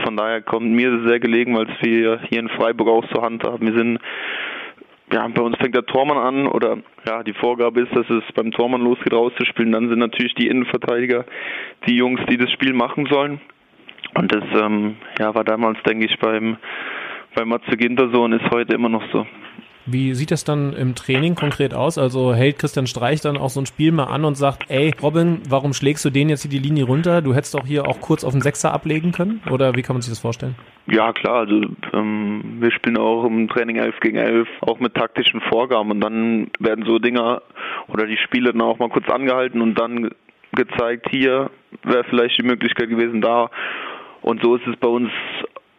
von daher kommt mir sehr gelegen, weil es wir hier in Freiburg auch zur Hand haben. Wir sind ja, bei uns fängt der Tormann an oder ja, die Vorgabe ist, dass es beim Tormann losgeht, rauszuspielen. Dann sind natürlich die Innenverteidiger die Jungs, die das Spiel machen sollen. Und das ähm, ja, war damals, denke ich, beim, beim Matze Ginter so und ist heute immer noch so. Wie sieht das dann im Training konkret aus? Also hält Christian Streich dann auch so ein Spiel mal an und sagt, ey, Robin, warum schlägst du den jetzt hier die Linie runter? Du hättest doch hier auch kurz auf den Sechser ablegen können? Oder wie kann man sich das vorstellen? Ja, klar. Also ähm, wir spielen auch im Training 11 gegen 11, auch mit taktischen Vorgaben. Und dann werden so Dinger oder die Spiele dann auch mal kurz angehalten und dann gezeigt, hier wäre vielleicht die Möglichkeit gewesen da. Und so ist es bei uns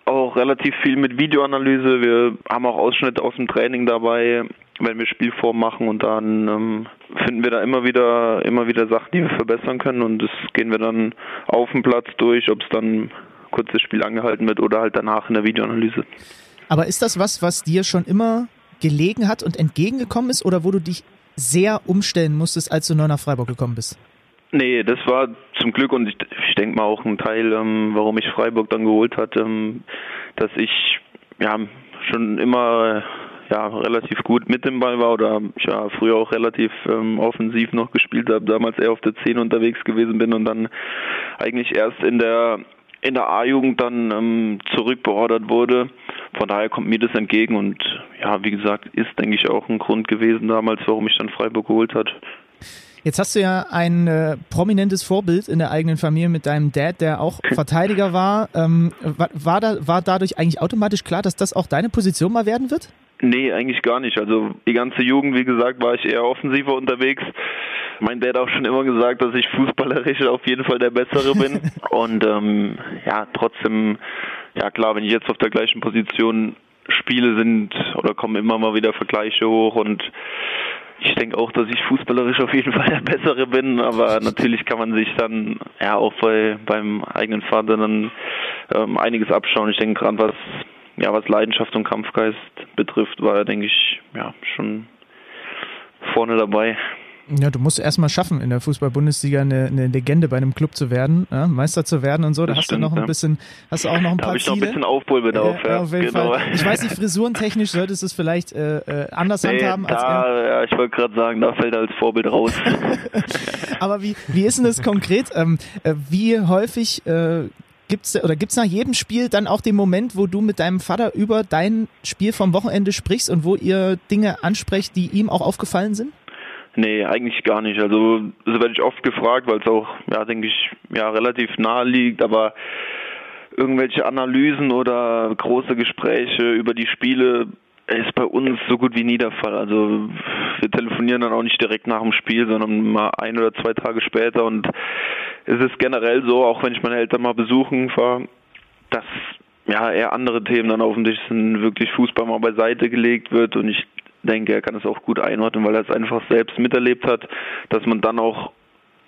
auch relativ viel mit Videoanalyse. Wir haben auch Ausschnitte aus dem Training dabei, wenn wir Spielform machen und dann ähm, finden wir da immer wieder immer wieder Sachen, die wir verbessern können und das gehen wir dann auf dem Platz durch, ob es dann kurz das Spiel angehalten wird oder halt danach in der Videoanalyse. Aber ist das was, was dir schon immer gelegen hat und entgegengekommen ist oder wo du dich sehr umstellen musstest, als du neu nach Freiburg gekommen bist? Nee, das war zum Glück und ich, ich denke mal auch ein Teil, ähm, warum ich Freiburg dann geholt hat, ähm, dass ich ja schon immer ja relativ gut mit dem Ball war oder ich ja früher auch relativ ähm, offensiv noch gespielt habe, damals eher auf der 10 unterwegs gewesen bin und dann eigentlich erst in der in der A-Jugend dann ähm, zurückbeordert wurde. Von daher kommt mir das entgegen und ja, wie gesagt, ist denke ich auch ein Grund gewesen damals, warum ich dann Freiburg geholt hat. Jetzt hast du ja ein äh, prominentes Vorbild in der eigenen Familie mit deinem Dad, der auch Verteidiger war. Ähm, war, war, da, war dadurch eigentlich automatisch klar, dass das auch deine Position mal werden wird? Nee, eigentlich gar nicht. Also die ganze Jugend, wie gesagt, war ich eher offensiver unterwegs. Mein Dad hat auch schon immer gesagt, dass ich fußballerisch auf jeden Fall der Bessere bin. Und ähm, ja, trotzdem, ja klar, wenn ich jetzt auf der gleichen Position spiele, sind oder kommen immer mal wieder Vergleiche hoch und ich denke auch, dass ich fußballerisch auf jeden Fall der Bessere bin, aber natürlich kann man sich dann ja auch bei, beim eigenen Vater dann ähm, einiges abschauen. Ich denke gerade was ja was Leidenschaft und Kampfgeist betrifft, war er denke ich ja schon vorne dabei. Ja, du musst erstmal schaffen, in der Fußball-Bundesliga eine, eine, Legende bei einem Club zu werden, ja, Meister zu werden und so. Da das hast stimmt, du noch ein bisschen, hast du auch noch ein da paar ich noch ein bisschen Aufholbedarf, ja, ja, auf jeden genau. Fall. Ich weiß nicht, frisurentechnisch solltest du es vielleicht äh, äh anders nee, handhaben als da, er. Ja, ich wollte gerade sagen, da fällt er als Vorbild raus. Aber wie, wie ist denn das konkret? Ähm, äh, wie häufig äh, gibt's oder gibt's nach jedem Spiel dann auch den Moment, wo du mit deinem Vater über dein Spiel vom Wochenende sprichst und wo ihr Dinge ansprecht, die ihm auch aufgefallen sind? Nee, eigentlich gar nicht. Also das werde ich oft gefragt, weil es auch, ja, denke ich, ja, relativ nahe liegt, aber irgendwelche Analysen oder große Gespräche über die Spiele ist bei uns so gut wie nie der Fall. Also wir telefonieren dann auch nicht direkt nach dem Spiel, sondern mal ein oder zwei Tage später und es ist generell so, auch wenn ich meine Eltern mal besuchen fahre, dass ja eher andere Themen dann auf dem Tisch sind, wirklich Fußball mal beiseite gelegt wird und ich denke, er kann es auch gut einordnen, weil er es einfach selbst miterlebt hat, dass man dann auch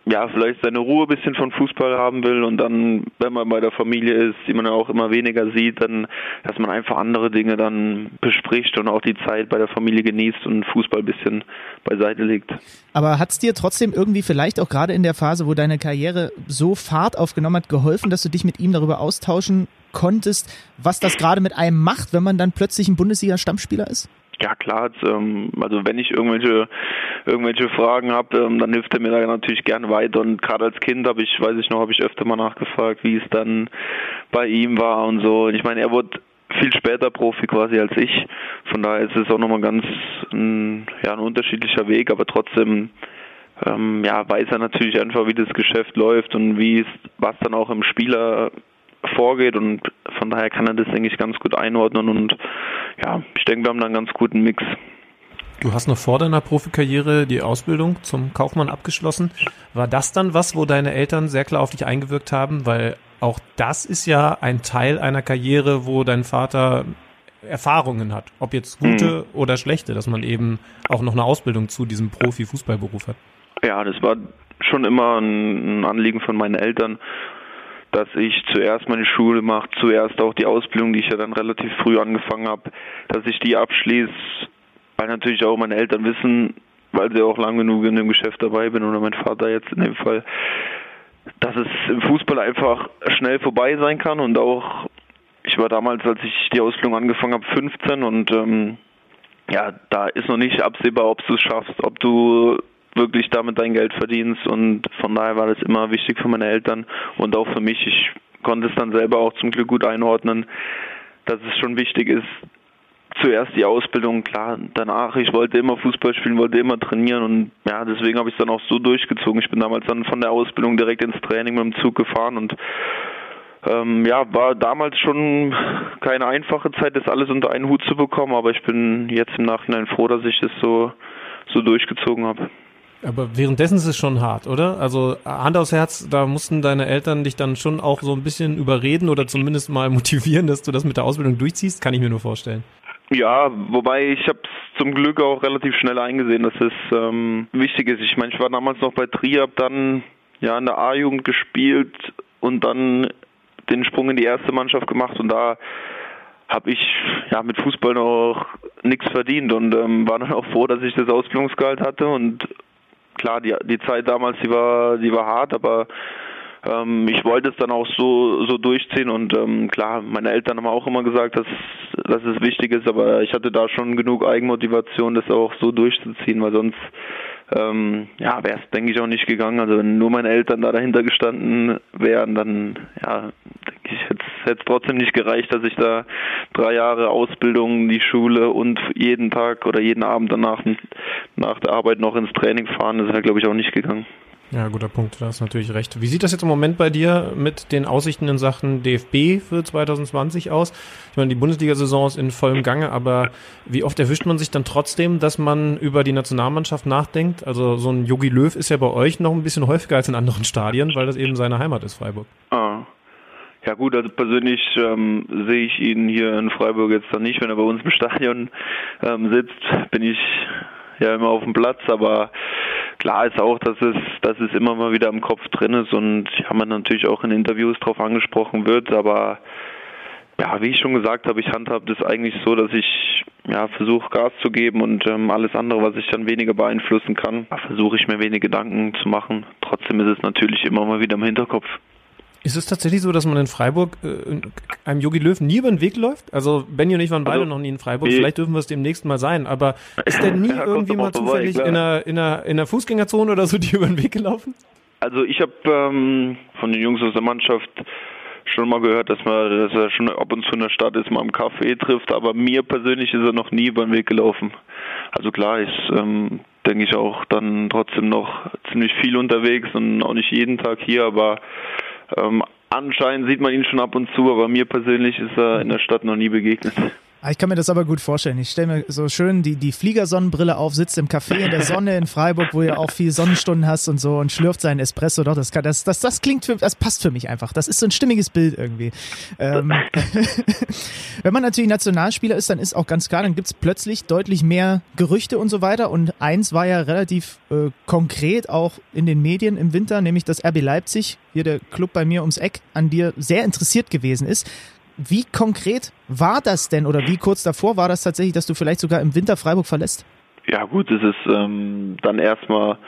ja, vielleicht seine Ruhe ein bisschen von Fußball haben will und dann, wenn man bei der Familie ist, die man ja auch immer weniger sieht, dann, dass man einfach andere Dinge dann bespricht und auch die Zeit bei der Familie genießt und Fußball ein bisschen beiseite legt. Aber hat es dir trotzdem irgendwie vielleicht auch gerade in der Phase, wo deine Karriere so Fahrt aufgenommen hat, geholfen, dass du dich mit ihm darüber austauschen konntest, was das gerade mit einem macht, wenn man dann plötzlich ein Bundesliga-Stammspieler ist? Ja klar, ähm, also wenn ich irgendwelche irgendwelche Fragen habe, ähm, dann hilft er mir da natürlich gerne weiter. Und gerade als Kind habe ich, weiß ich noch, habe ich öfter mal nachgefragt, wie es dann bei ihm war und so. Und ich meine, er wurde viel später Profi quasi als ich. Von daher ist es auch nochmal ganz ein, ja, ein unterschiedlicher Weg, aber trotzdem ähm, ja, weiß er natürlich einfach, wie das Geschäft läuft und wie es, was dann auch im Spieler vorgeht und von daher kann er das, denke ich, ganz gut einordnen und ja, ich denke, wir haben da einen ganz guten Mix. Du hast noch vor deiner Profikarriere die Ausbildung zum Kaufmann abgeschlossen. War das dann was, wo deine Eltern sehr klar auf dich eingewirkt haben? Weil auch das ist ja ein Teil einer Karriere, wo dein Vater Erfahrungen hat. Ob jetzt gute mhm. oder schlechte, dass man eben auch noch eine Ausbildung zu diesem Profi-Fußballberuf hat. Ja, das war schon immer ein Anliegen von meinen Eltern dass ich zuerst meine Schule mache, zuerst auch die Ausbildung, die ich ja dann relativ früh angefangen habe, dass ich die abschließe, weil natürlich auch meine Eltern wissen, weil sie auch lang genug in dem Geschäft dabei bin oder mein Vater jetzt in dem Fall, dass es im Fußball einfach schnell vorbei sein kann und auch ich war damals, als ich die Ausbildung angefangen habe, 15 und ähm, ja, da ist noch nicht absehbar, ob du es schaffst, ob du wirklich damit dein Geld verdienst und von daher war das immer wichtig für meine Eltern und auch für mich. Ich konnte es dann selber auch zum Glück gut einordnen, dass es schon wichtig ist, zuerst die Ausbildung, klar, danach, ich wollte immer Fußball spielen, wollte immer trainieren und ja, deswegen habe ich es dann auch so durchgezogen. Ich bin damals dann von der Ausbildung direkt ins Training mit dem Zug gefahren und ähm, ja, war damals schon keine einfache Zeit, das alles unter einen Hut zu bekommen, aber ich bin jetzt im Nachhinein froh, dass ich das so, so durchgezogen habe. Aber währenddessen ist es schon hart, oder? Also Hand aufs Herz, da mussten deine Eltern dich dann schon auch so ein bisschen überreden oder zumindest mal motivieren, dass du das mit der Ausbildung durchziehst, kann ich mir nur vorstellen. Ja, wobei ich habe es zum Glück auch relativ schnell eingesehen, dass es ähm, wichtig ist. Ich meine, ich war damals noch bei Trier, habe dann ja in der A-Jugend gespielt und dann den Sprung in die erste Mannschaft gemacht und da habe ich ja mit Fußball noch nichts verdient und ähm, war dann auch froh, dass ich das Ausbildungsgehalt hatte und klar, die, die Zeit damals, die war, die war hart, aber ähm, ich wollte es dann auch so, so durchziehen und ähm, klar, meine Eltern haben auch immer gesagt, dass, dass es wichtig ist, aber ich hatte da schon genug Eigenmotivation, das auch so durchzuziehen, weil sonst ähm, ja, wäre es, denke ich, auch nicht gegangen. Also wenn nur meine Eltern da dahinter gestanden wären, dann ja, denke ich, hätte es trotzdem nicht gereicht, dass ich da drei Jahre Ausbildung, die Schule und jeden Tag oder jeden Abend danach nach der Arbeit noch ins Training fahren. Das wäre, glaube ich, auch nicht gegangen. Ja, guter Punkt, da hast natürlich recht. Wie sieht das jetzt im Moment bei dir mit den Aussichten in Sachen DFB für 2020 aus? Ich meine, die Bundesliga-Saison ist in vollem Gange, aber wie oft erwischt man sich dann trotzdem, dass man über die Nationalmannschaft nachdenkt? Also so ein Yogi Löw ist ja bei euch noch ein bisschen häufiger als in anderen Stadien, weil das eben seine Heimat ist, Freiburg. Ah. Ja gut, also persönlich ähm, sehe ich ihn hier in Freiburg jetzt dann nicht, wenn er bei uns im Stadion ähm, sitzt, bin ich ja immer auf dem Platz, aber klar ist auch, dass es, dass es immer mal wieder im Kopf drin ist und ja, man natürlich auch in Interviews darauf angesprochen wird, aber ja, wie ich schon gesagt habe, ich handhabe das eigentlich so, dass ich ja, versuche Gas zu geben und ähm, alles andere, was ich dann weniger beeinflussen kann, versuche ich mir wenig Gedanken zu machen. Trotzdem ist es natürlich immer mal wieder im Hinterkopf. Ist es tatsächlich so, dass man in Freiburg äh, einem Yogi Löw nie über den Weg läuft? Also Benny und ich waren beide also, noch nie in Freiburg. Vielleicht dürfen wir es demnächst mal sein. Aber ist der nie ja, irgendwie mal zufällig vorbei, in, einer, in, einer, in einer Fußgängerzone oder so die über den Weg gelaufen? Also ich habe ähm, von den Jungs aus der Mannschaft schon mal gehört, dass man, dass er schon ab und zu in der Stadt ist, mal im Café trifft, aber mir persönlich ist er noch nie über den Weg gelaufen. Also klar ist, ähm, denke ich auch dann trotzdem noch ziemlich viel unterwegs und auch nicht jeden Tag hier, aber ähm, anscheinend sieht man ihn schon ab und zu, aber mir persönlich ist er in der Stadt noch nie begegnet. Ah, ich kann mir das aber gut vorstellen. Ich stelle mir so schön die, die Fliegersonnenbrille auf, sitzt im Café in der Sonne in Freiburg, wo ihr auch viel Sonnenstunden hast und so und schlürft seinen Espresso. Doch, das, kann, das, das, das klingt für, das passt für mich einfach. Das ist so ein stimmiges Bild irgendwie. Ähm, wenn man natürlich Nationalspieler ist, dann ist auch ganz klar, dann gibt es plötzlich deutlich mehr Gerüchte und so weiter. Und eins war ja relativ äh, konkret auch in den Medien im Winter, nämlich dass RB Leipzig, hier der Club bei mir ums Eck, an dir sehr interessiert gewesen ist. Wie konkret war das denn oder wie kurz davor war das tatsächlich, dass du vielleicht sogar im Winter Freiburg verlässt? Ja gut, es ist ähm, dann erstmal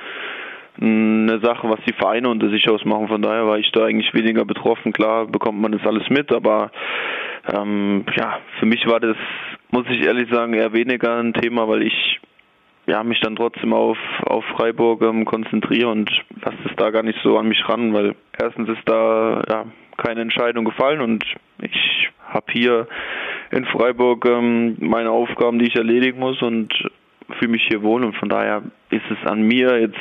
eine Sache, was die Vereine unter sich ausmachen. Von daher war ich da eigentlich weniger betroffen. Klar bekommt man das alles mit, aber ähm, ja, für mich war das, muss ich ehrlich sagen, eher weniger ein Thema, weil ich ja, mich dann trotzdem auf, auf Freiburg ähm, konzentriere und lasse es da gar nicht so an mich ran, weil erstens ist da ja, keine Entscheidung gefallen und ich habe hier in Freiburg ähm, meine Aufgaben, die ich erledigen muss und fühle mich hier wohl und von daher ist es an mir jetzt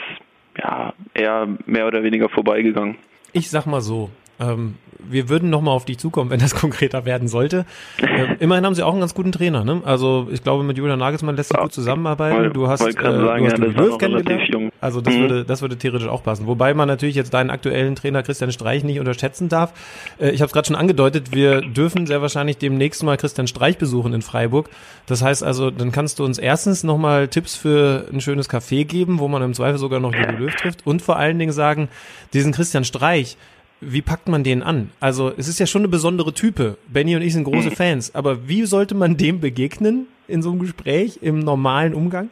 ja eher mehr oder weniger vorbeigegangen. Ich sag mal so, ähm, wir würden nochmal auf dich zukommen, wenn das konkreter werden sollte. Äh, immerhin haben sie auch einen ganz guten Trainer. Ne? Also ich glaube, mit Julian Nagelsmann lässt sich gut zusammenarbeiten. Du hast, äh, sagen, du hast ja, Löw kennengelernt. Also das, mhm. würde, das würde theoretisch auch passen. Wobei man natürlich jetzt deinen aktuellen Trainer Christian Streich nicht unterschätzen darf. Äh, ich habe es gerade schon angedeutet, wir dürfen sehr wahrscheinlich demnächst mal Christian Streich besuchen in Freiburg. Das heißt also, dann kannst du uns erstens nochmal Tipps für ein schönes Café geben, wo man im Zweifel sogar noch Jogi Löw trifft und vor allen Dingen sagen, diesen Christian Streich, wie packt man den an? Also es ist ja schon eine besondere Type. Benny und ich sind große mhm. Fans, aber wie sollte man dem begegnen in so einem Gespräch, im normalen Umgang?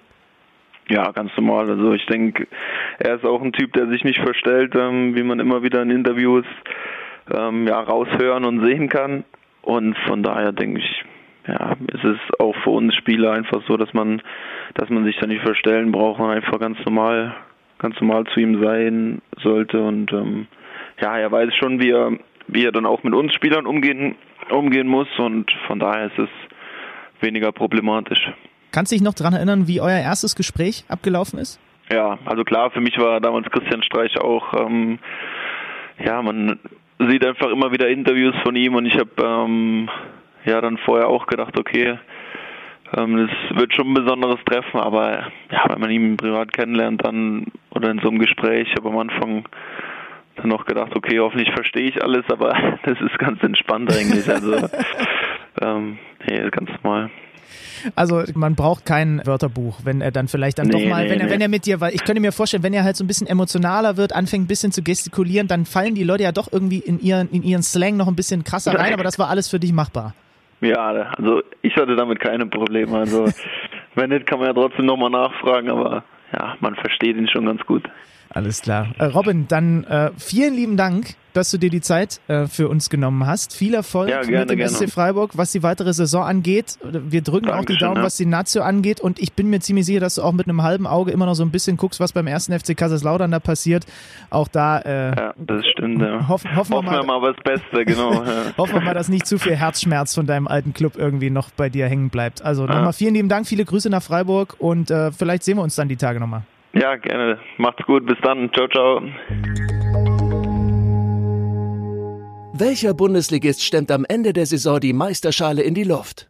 Ja, ganz normal. Also ich denke, er ist auch ein Typ, der sich nicht verstellt, ähm, wie man immer wieder in Interviews ähm, ja, raushören und sehen kann. Und von daher denke ich, ja, es ist auch für uns Spieler einfach so, dass man, dass man sich da nicht verstellen braucht und einfach ganz normal, ganz normal zu ihm sein sollte und ähm, ja, er weiß schon, wie er, wie er dann auch mit uns Spielern umgehen, umgehen muss und von daher ist es weniger problematisch. Kannst du dich noch daran erinnern, wie euer erstes Gespräch abgelaufen ist? Ja, also klar, für mich war damals Christian Streich auch, ähm, ja, man sieht einfach immer wieder Interviews von ihm und ich habe ähm, ja dann vorher auch gedacht, okay, ähm, das wird schon ein besonderes Treffen, aber ja, wenn man ihn privat kennenlernt dann oder in so einem Gespräch, ich habe am Anfang dann noch gedacht, okay, hoffentlich verstehe ich alles, aber das ist ganz entspannt eigentlich. Also ähm, nee, ganz normal. Also man braucht kein Wörterbuch, wenn er dann vielleicht dann nee, doch mal, nee, wenn er, nee. wenn er mit dir, weil ich könnte mir vorstellen, wenn er halt so ein bisschen emotionaler wird, anfängt ein bisschen zu gestikulieren, dann fallen die Leute ja doch irgendwie in ihren, in ihren Slang noch ein bisschen krasser rein, aber das war alles für dich machbar. Ja, also ich hatte damit keine Probleme. Also wenn nicht, kann man ja trotzdem nochmal nachfragen, aber ja, man versteht ihn schon ganz gut. Alles klar. Äh, Robin, dann äh, vielen lieben Dank, dass du dir die Zeit äh, für uns genommen hast. Viel Erfolg ja, gerne, mit dem gerne. SC Freiburg, was die weitere Saison angeht. Wir drücken Dankeschön, auch die Daumen, ja. was die Nazio angeht. Und ich bin mir ziemlich sicher, dass du auch mit einem halben Auge immer noch so ein bisschen guckst, was beim ersten FC Kaiserslautern da passiert. Auch da äh, ja, das stimmt, ja. hoff, hoffen, hoffen wir mal, mal das Beste, genau. Hoffen wir mal, dass nicht zu viel Herzschmerz von deinem alten Club irgendwie noch bei dir hängen bleibt. Also nochmal vielen lieben Dank, viele Grüße nach Freiburg und äh, vielleicht sehen wir uns dann die Tage nochmal. Ja, gerne. Macht's gut. Bis dann. Ciao, ciao. Welcher Bundesligist stemmt am Ende der Saison die Meisterschale in die Luft?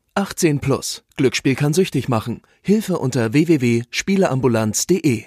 18 plus. Glücksspiel kann süchtig machen. Hilfe unter www.spieleambulanz.de.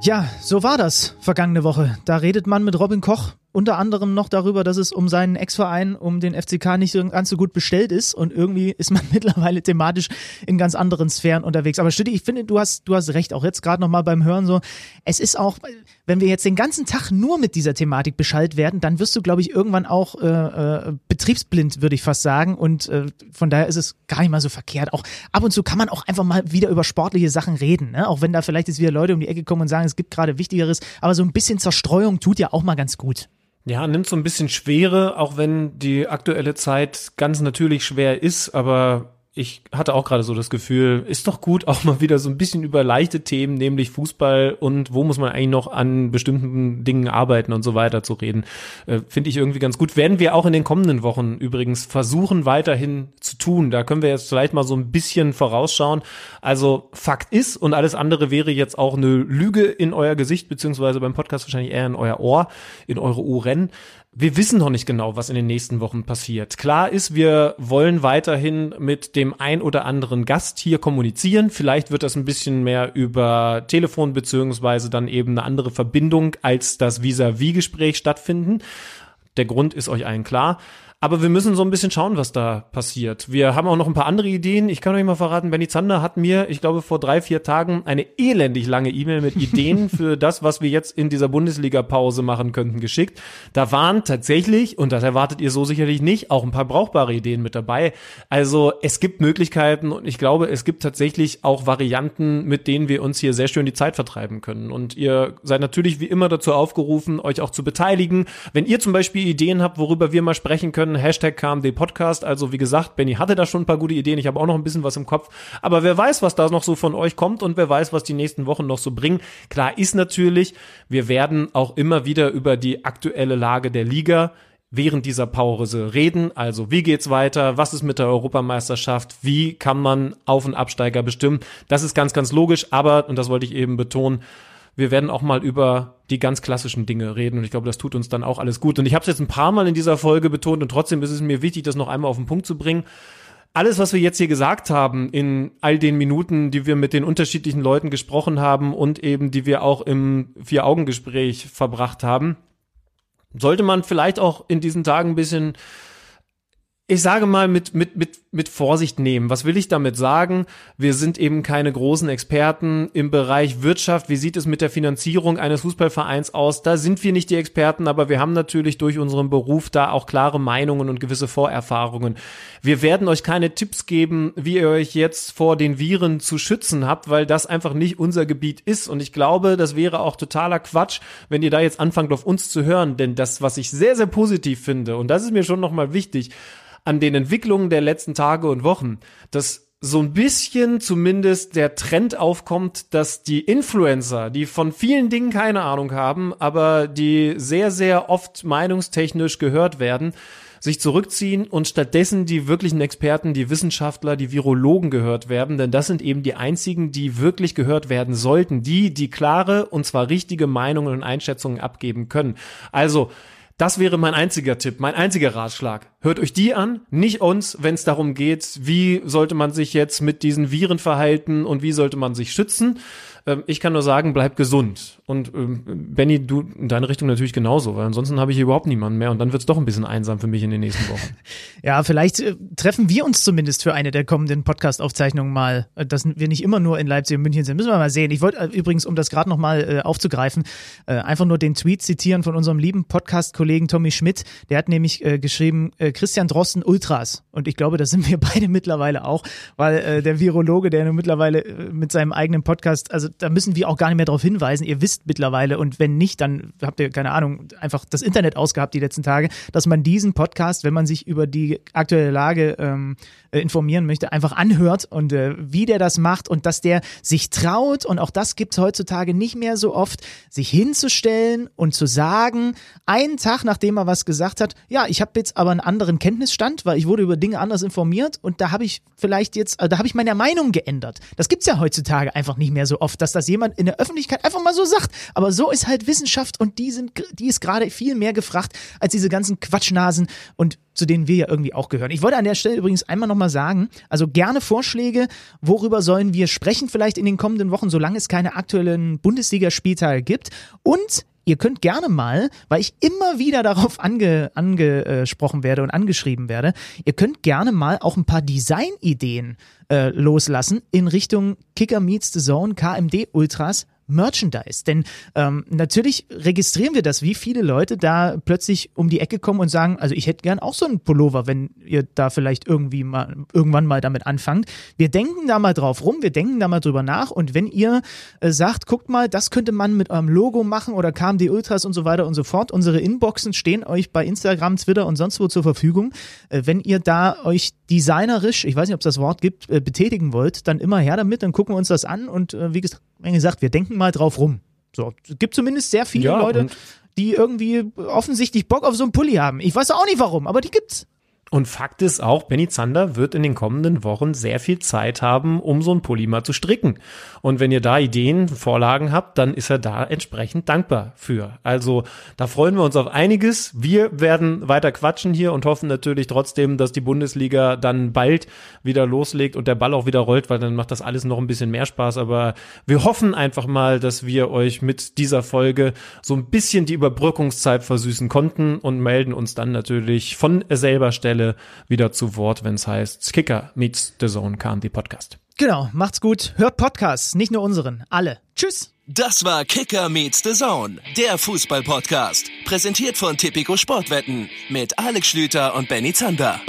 Ja, so war das vergangene Woche. Da redet man mit Robin Koch unter anderem noch darüber, dass es um seinen Ex-Verein, um den FCK nicht so ganz so gut bestellt ist und irgendwie ist man mittlerweile thematisch in ganz anderen Sphären unterwegs. Aber Stüdi, ich finde, du hast, du hast recht, auch jetzt gerade nochmal beim Hören so, es ist auch, wenn wir jetzt den ganzen Tag nur mit dieser Thematik beschallt werden, dann wirst du, glaube ich, irgendwann auch äh, äh, betriebsblind, würde ich fast sagen und äh, von daher ist es gar nicht mal so verkehrt. Auch ab und zu kann man auch einfach mal wieder über sportliche Sachen reden, ne? auch wenn da vielleicht jetzt wieder Leute um die Ecke kommen und sagen, es gibt gerade Wichtigeres, aber so ein bisschen Zerstreuung tut ja auch mal ganz gut. Ja, nimmt so ein bisschen Schwere, auch wenn die aktuelle Zeit ganz natürlich schwer ist, aber ich hatte auch gerade so das Gefühl, ist doch gut, auch mal wieder so ein bisschen über leichte Themen, nämlich Fußball und wo muss man eigentlich noch an bestimmten Dingen arbeiten und so weiter zu reden. Äh, Finde ich irgendwie ganz gut. Werden wir auch in den kommenden Wochen übrigens versuchen, weiterhin zu tun. Da können wir jetzt vielleicht mal so ein bisschen vorausschauen. Also Fakt ist und alles andere wäre jetzt auch eine Lüge in euer Gesicht, beziehungsweise beim Podcast wahrscheinlich eher in euer Ohr, in eure Ohren. Wir wissen noch nicht genau, was in den nächsten Wochen passiert. Klar ist, wir wollen weiterhin mit dem ein oder anderen Gast hier kommunizieren. Vielleicht wird das ein bisschen mehr über Telefon beziehungsweise dann eben eine andere Verbindung als das Vis-à-vis-Gespräch stattfinden. Der Grund ist euch allen klar. Aber wir müssen so ein bisschen schauen, was da passiert. Wir haben auch noch ein paar andere Ideen. Ich kann euch mal verraten, Benny Zander hat mir, ich glaube, vor drei, vier Tagen eine elendig lange E-Mail mit Ideen für das, was wir jetzt in dieser Bundesliga-Pause machen könnten, geschickt. Da waren tatsächlich, und das erwartet ihr so sicherlich nicht, auch ein paar brauchbare Ideen mit dabei. Also es gibt Möglichkeiten und ich glaube, es gibt tatsächlich auch Varianten, mit denen wir uns hier sehr schön die Zeit vertreiben können. Und ihr seid natürlich wie immer dazu aufgerufen, euch auch zu beteiligen. Wenn ihr zum Beispiel Ideen habt, worüber wir mal sprechen können, können. Hashtag KMD Podcast. Also wie gesagt, Benny hatte da schon ein paar gute Ideen. Ich habe auch noch ein bisschen was im Kopf. Aber wer weiß, was da noch so von euch kommt und wer weiß, was die nächsten Wochen noch so bringen. Klar ist natürlich, wir werden auch immer wieder über die aktuelle Lage der Liga während dieser Pause reden. Also wie geht's weiter? Was ist mit der Europameisterschaft? Wie kann man Auf- und Absteiger bestimmen? Das ist ganz, ganz logisch. Aber, und das wollte ich eben betonen, wir werden auch mal über die ganz klassischen Dinge reden und ich glaube, das tut uns dann auch alles gut. Und ich habe es jetzt ein paar Mal in dieser Folge betont und trotzdem ist es mir wichtig, das noch einmal auf den Punkt zu bringen. Alles, was wir jetzt hier gesagt haben in all den Minuten, die wir mit den unterschiedlichen Leuten gesprochen haben und eben die wir auch im Vier-Augen-Gespräch verbracht haben, sollte man vielleicht auch in diesen Tagen ein bisschen ich sage mal, mit, mit, mit, mit Vorsicht nehmen. Was will ich damit sagen? Wir sind eben keine großen Experten im Bereich Wirtschaft. Wie sieht es mit der Finanzierung eines Fußballvereins aus? Da sind wir nicht die Experten, aber wir haben natürlich durch unseren Beruf da auch klare Meinungen und gewisse Vorerfahrungen. Wir werden euch keine Tipps geben, wie ihr euch jetzt vor den Viren zu schützen habt, weil das einfach nicht unser Gebiet ist. Und ich glaube, das wäre auch totaler Quatsch, wenn ihr da jetzt anfangt, auf uns zu hören. Denn das, was ich sehr, sehr positiv finde, und das ist mir schon nochmal wichtig, an den Entwicklungen der letzten Tage und Wochen, dass so ein bisschen zumindest der Trend aufkommt, dass die Influencer, die von vielen Dingen keine Ahnung haben, aber die sehr, sehr oft meinungstechnisch gehört werden, sich zurückziehen und stattdessen die wirklichen Experten, die Wissenschaftler, die Virologen gehört werden, denn das sind eben die einzigen, die wirklich gehört werden sollten, die, die klare und zwar richtige Meinungen und Einschätzungen abgeben können. Also, das wäre mein einziger Tipp, mein einziger Ratschlag. Hört euch die an, nicht uns, wenn es darum geht, wie sollte man sich jetzt mit diesen Viren verhalten und wie sollte man sich schützen. Ähm, ich kann nur sagen, bleib gesund. Und ähm, Benny, du in deine Richtung natürlich genauso, weil ansonsten habe ich hier überhaupt niemanden mehr und dann wird es doch ein bisschen einsam für mich in den nächsten Wochen. ja, vielleicht äh, treffen wir uns zumindest für eine der kommenden Podcast-Aufzeichnungen mal, äh, dass wir nicht immer nur in Leipzig und München sind. Müssen wir mal sehen. Ich wollte äh, übrigens, um das gerade nochmal äh, aufzugreifen, äh, einfach nur den Tweet zitieren von unserem lieben Podcast-Kollegen Tommy Schmidt. Der hat nämlich äh, geschrieben, äh, Christian Drosten Ultras. Und ich glaube, das sind wir beide mittlerweile auch, weil der Virologe, der nun mittlerweile mit seinem eigenen Podcast, also da müssen wir auch gar nicht mehr darauf hinweisen. Ihr wisst, mittlerweile und wenn nicht, dann habt ihr keine Ahnung, einfach das Internet ausgehabt die letzten Tage, dass man diesen Podcast, wenn man sich über die aktuelle Lage ähm, äh, informieren möchte, einfach anhört und äh, wie der das macht und dass der sich traut und auch das gibt es heutzutage nicht mehr so oft, sich hinzustellen und zu sagen, einen Tag nachdem er was gesagt hat, ja, ich habe jetzt aber einen anderen Kenntnisstand, weil ich wurde über Dinge anders informiert und da habe ich vielleicht jetzt, also da habe ich meine Meinung geändert. Das gibt's ja heutzutage einfach nicht mehr so oft, dass das jemand in der Öffentlichkeit einfach mal so sagt. Aber so ist halt Wissenschaft und die sind, die ist gerade viel mehr gefragt als diese ganzen Quatschnasen und zu denen wir ja irgendwie auch gehören. Ich wollte an der Stelle übrigens einmal nochmal sagen, also gerne Vorschläge, worüber sollen wir sprechen vielleicht in den kommenden Wochen, solange es keine aktuellen Bundesligaspieltage gibt. Und ihr könnt gerne mal, weil ich immer wieder darauf ange, angesprochen werde und angeschrieben werde, ihr könnt gerne mal auch ein paar Designideen äh, loslassen in Richtung Kicker Meets the Zone, KMD Ultras Merchandise. Denn ähm, natürlich registrieren wir das, wie viele Leute da plötzlich um die Ecke kommen und sagen, also ich hätte gern auch so einen Pullover, wenn ihr da vielleicht irgendwie mal irgendwann mal damit anfangt. Wir denken da mal drauf rum, wir denken da mal drüber nach und wenn ihr äh, sagt, guckt mal, das könnte man mit eurem Logo machen oder KMD Ultras und so weiter und so fort, unsere Inboxen stehen euch bei Instagram, Twitter und sonst wo zur Verfügung. Äh, wenn ihr da euch designerisch, ich weiß nicht, ob es das Wort gibt, äh, betätigen wollt, dann immer her damit, dann gucken wir uns das an und äh, wie gesagt, wir denken mal drauf rum. So, es gibt zumindest sehr viele Ja, Leute, die irgendwie offensichtlich Bock auf so einen Pulli haben. Ich weiß auch nicht warum, aber die gibt's. Und Fakt ist auch, Benny Zander wird in den kommenden Wochen sehr viel Zeit haben, um so ein mal zu stricken. Und wenn ihr da Ideen, Vorlagen habt, dann ist er da entsprechend dankbar für. Also da freuen wir uns auf einiges. Wir werden weiter quatschen hier und hoffen natürlich trotzdem, dass die Bundesliga dann bald wieder loslegt und der Ball auch wieder rollt, weil dann macht das alles noch ein bisschen mehr Spaß. Aber wir hoffen einfach mal, dass wir euch mit dieser Folge so ein bisschen die Überbrückungszeit versüßen konnten und melden uns dann natürlich von selber Stelle wieder zu Wort, wenn es heißt Kicker meets the Zone KMD Podcast. Genau, macht's gut. Hört Podcasts, nicht nur unseren. Alle. Tschüss. Das war Kicker meets the Zone, der Fußball-Podcast. Präsentiert von Tipico Sportwetten mit Alex Schlüter und Benny Zander.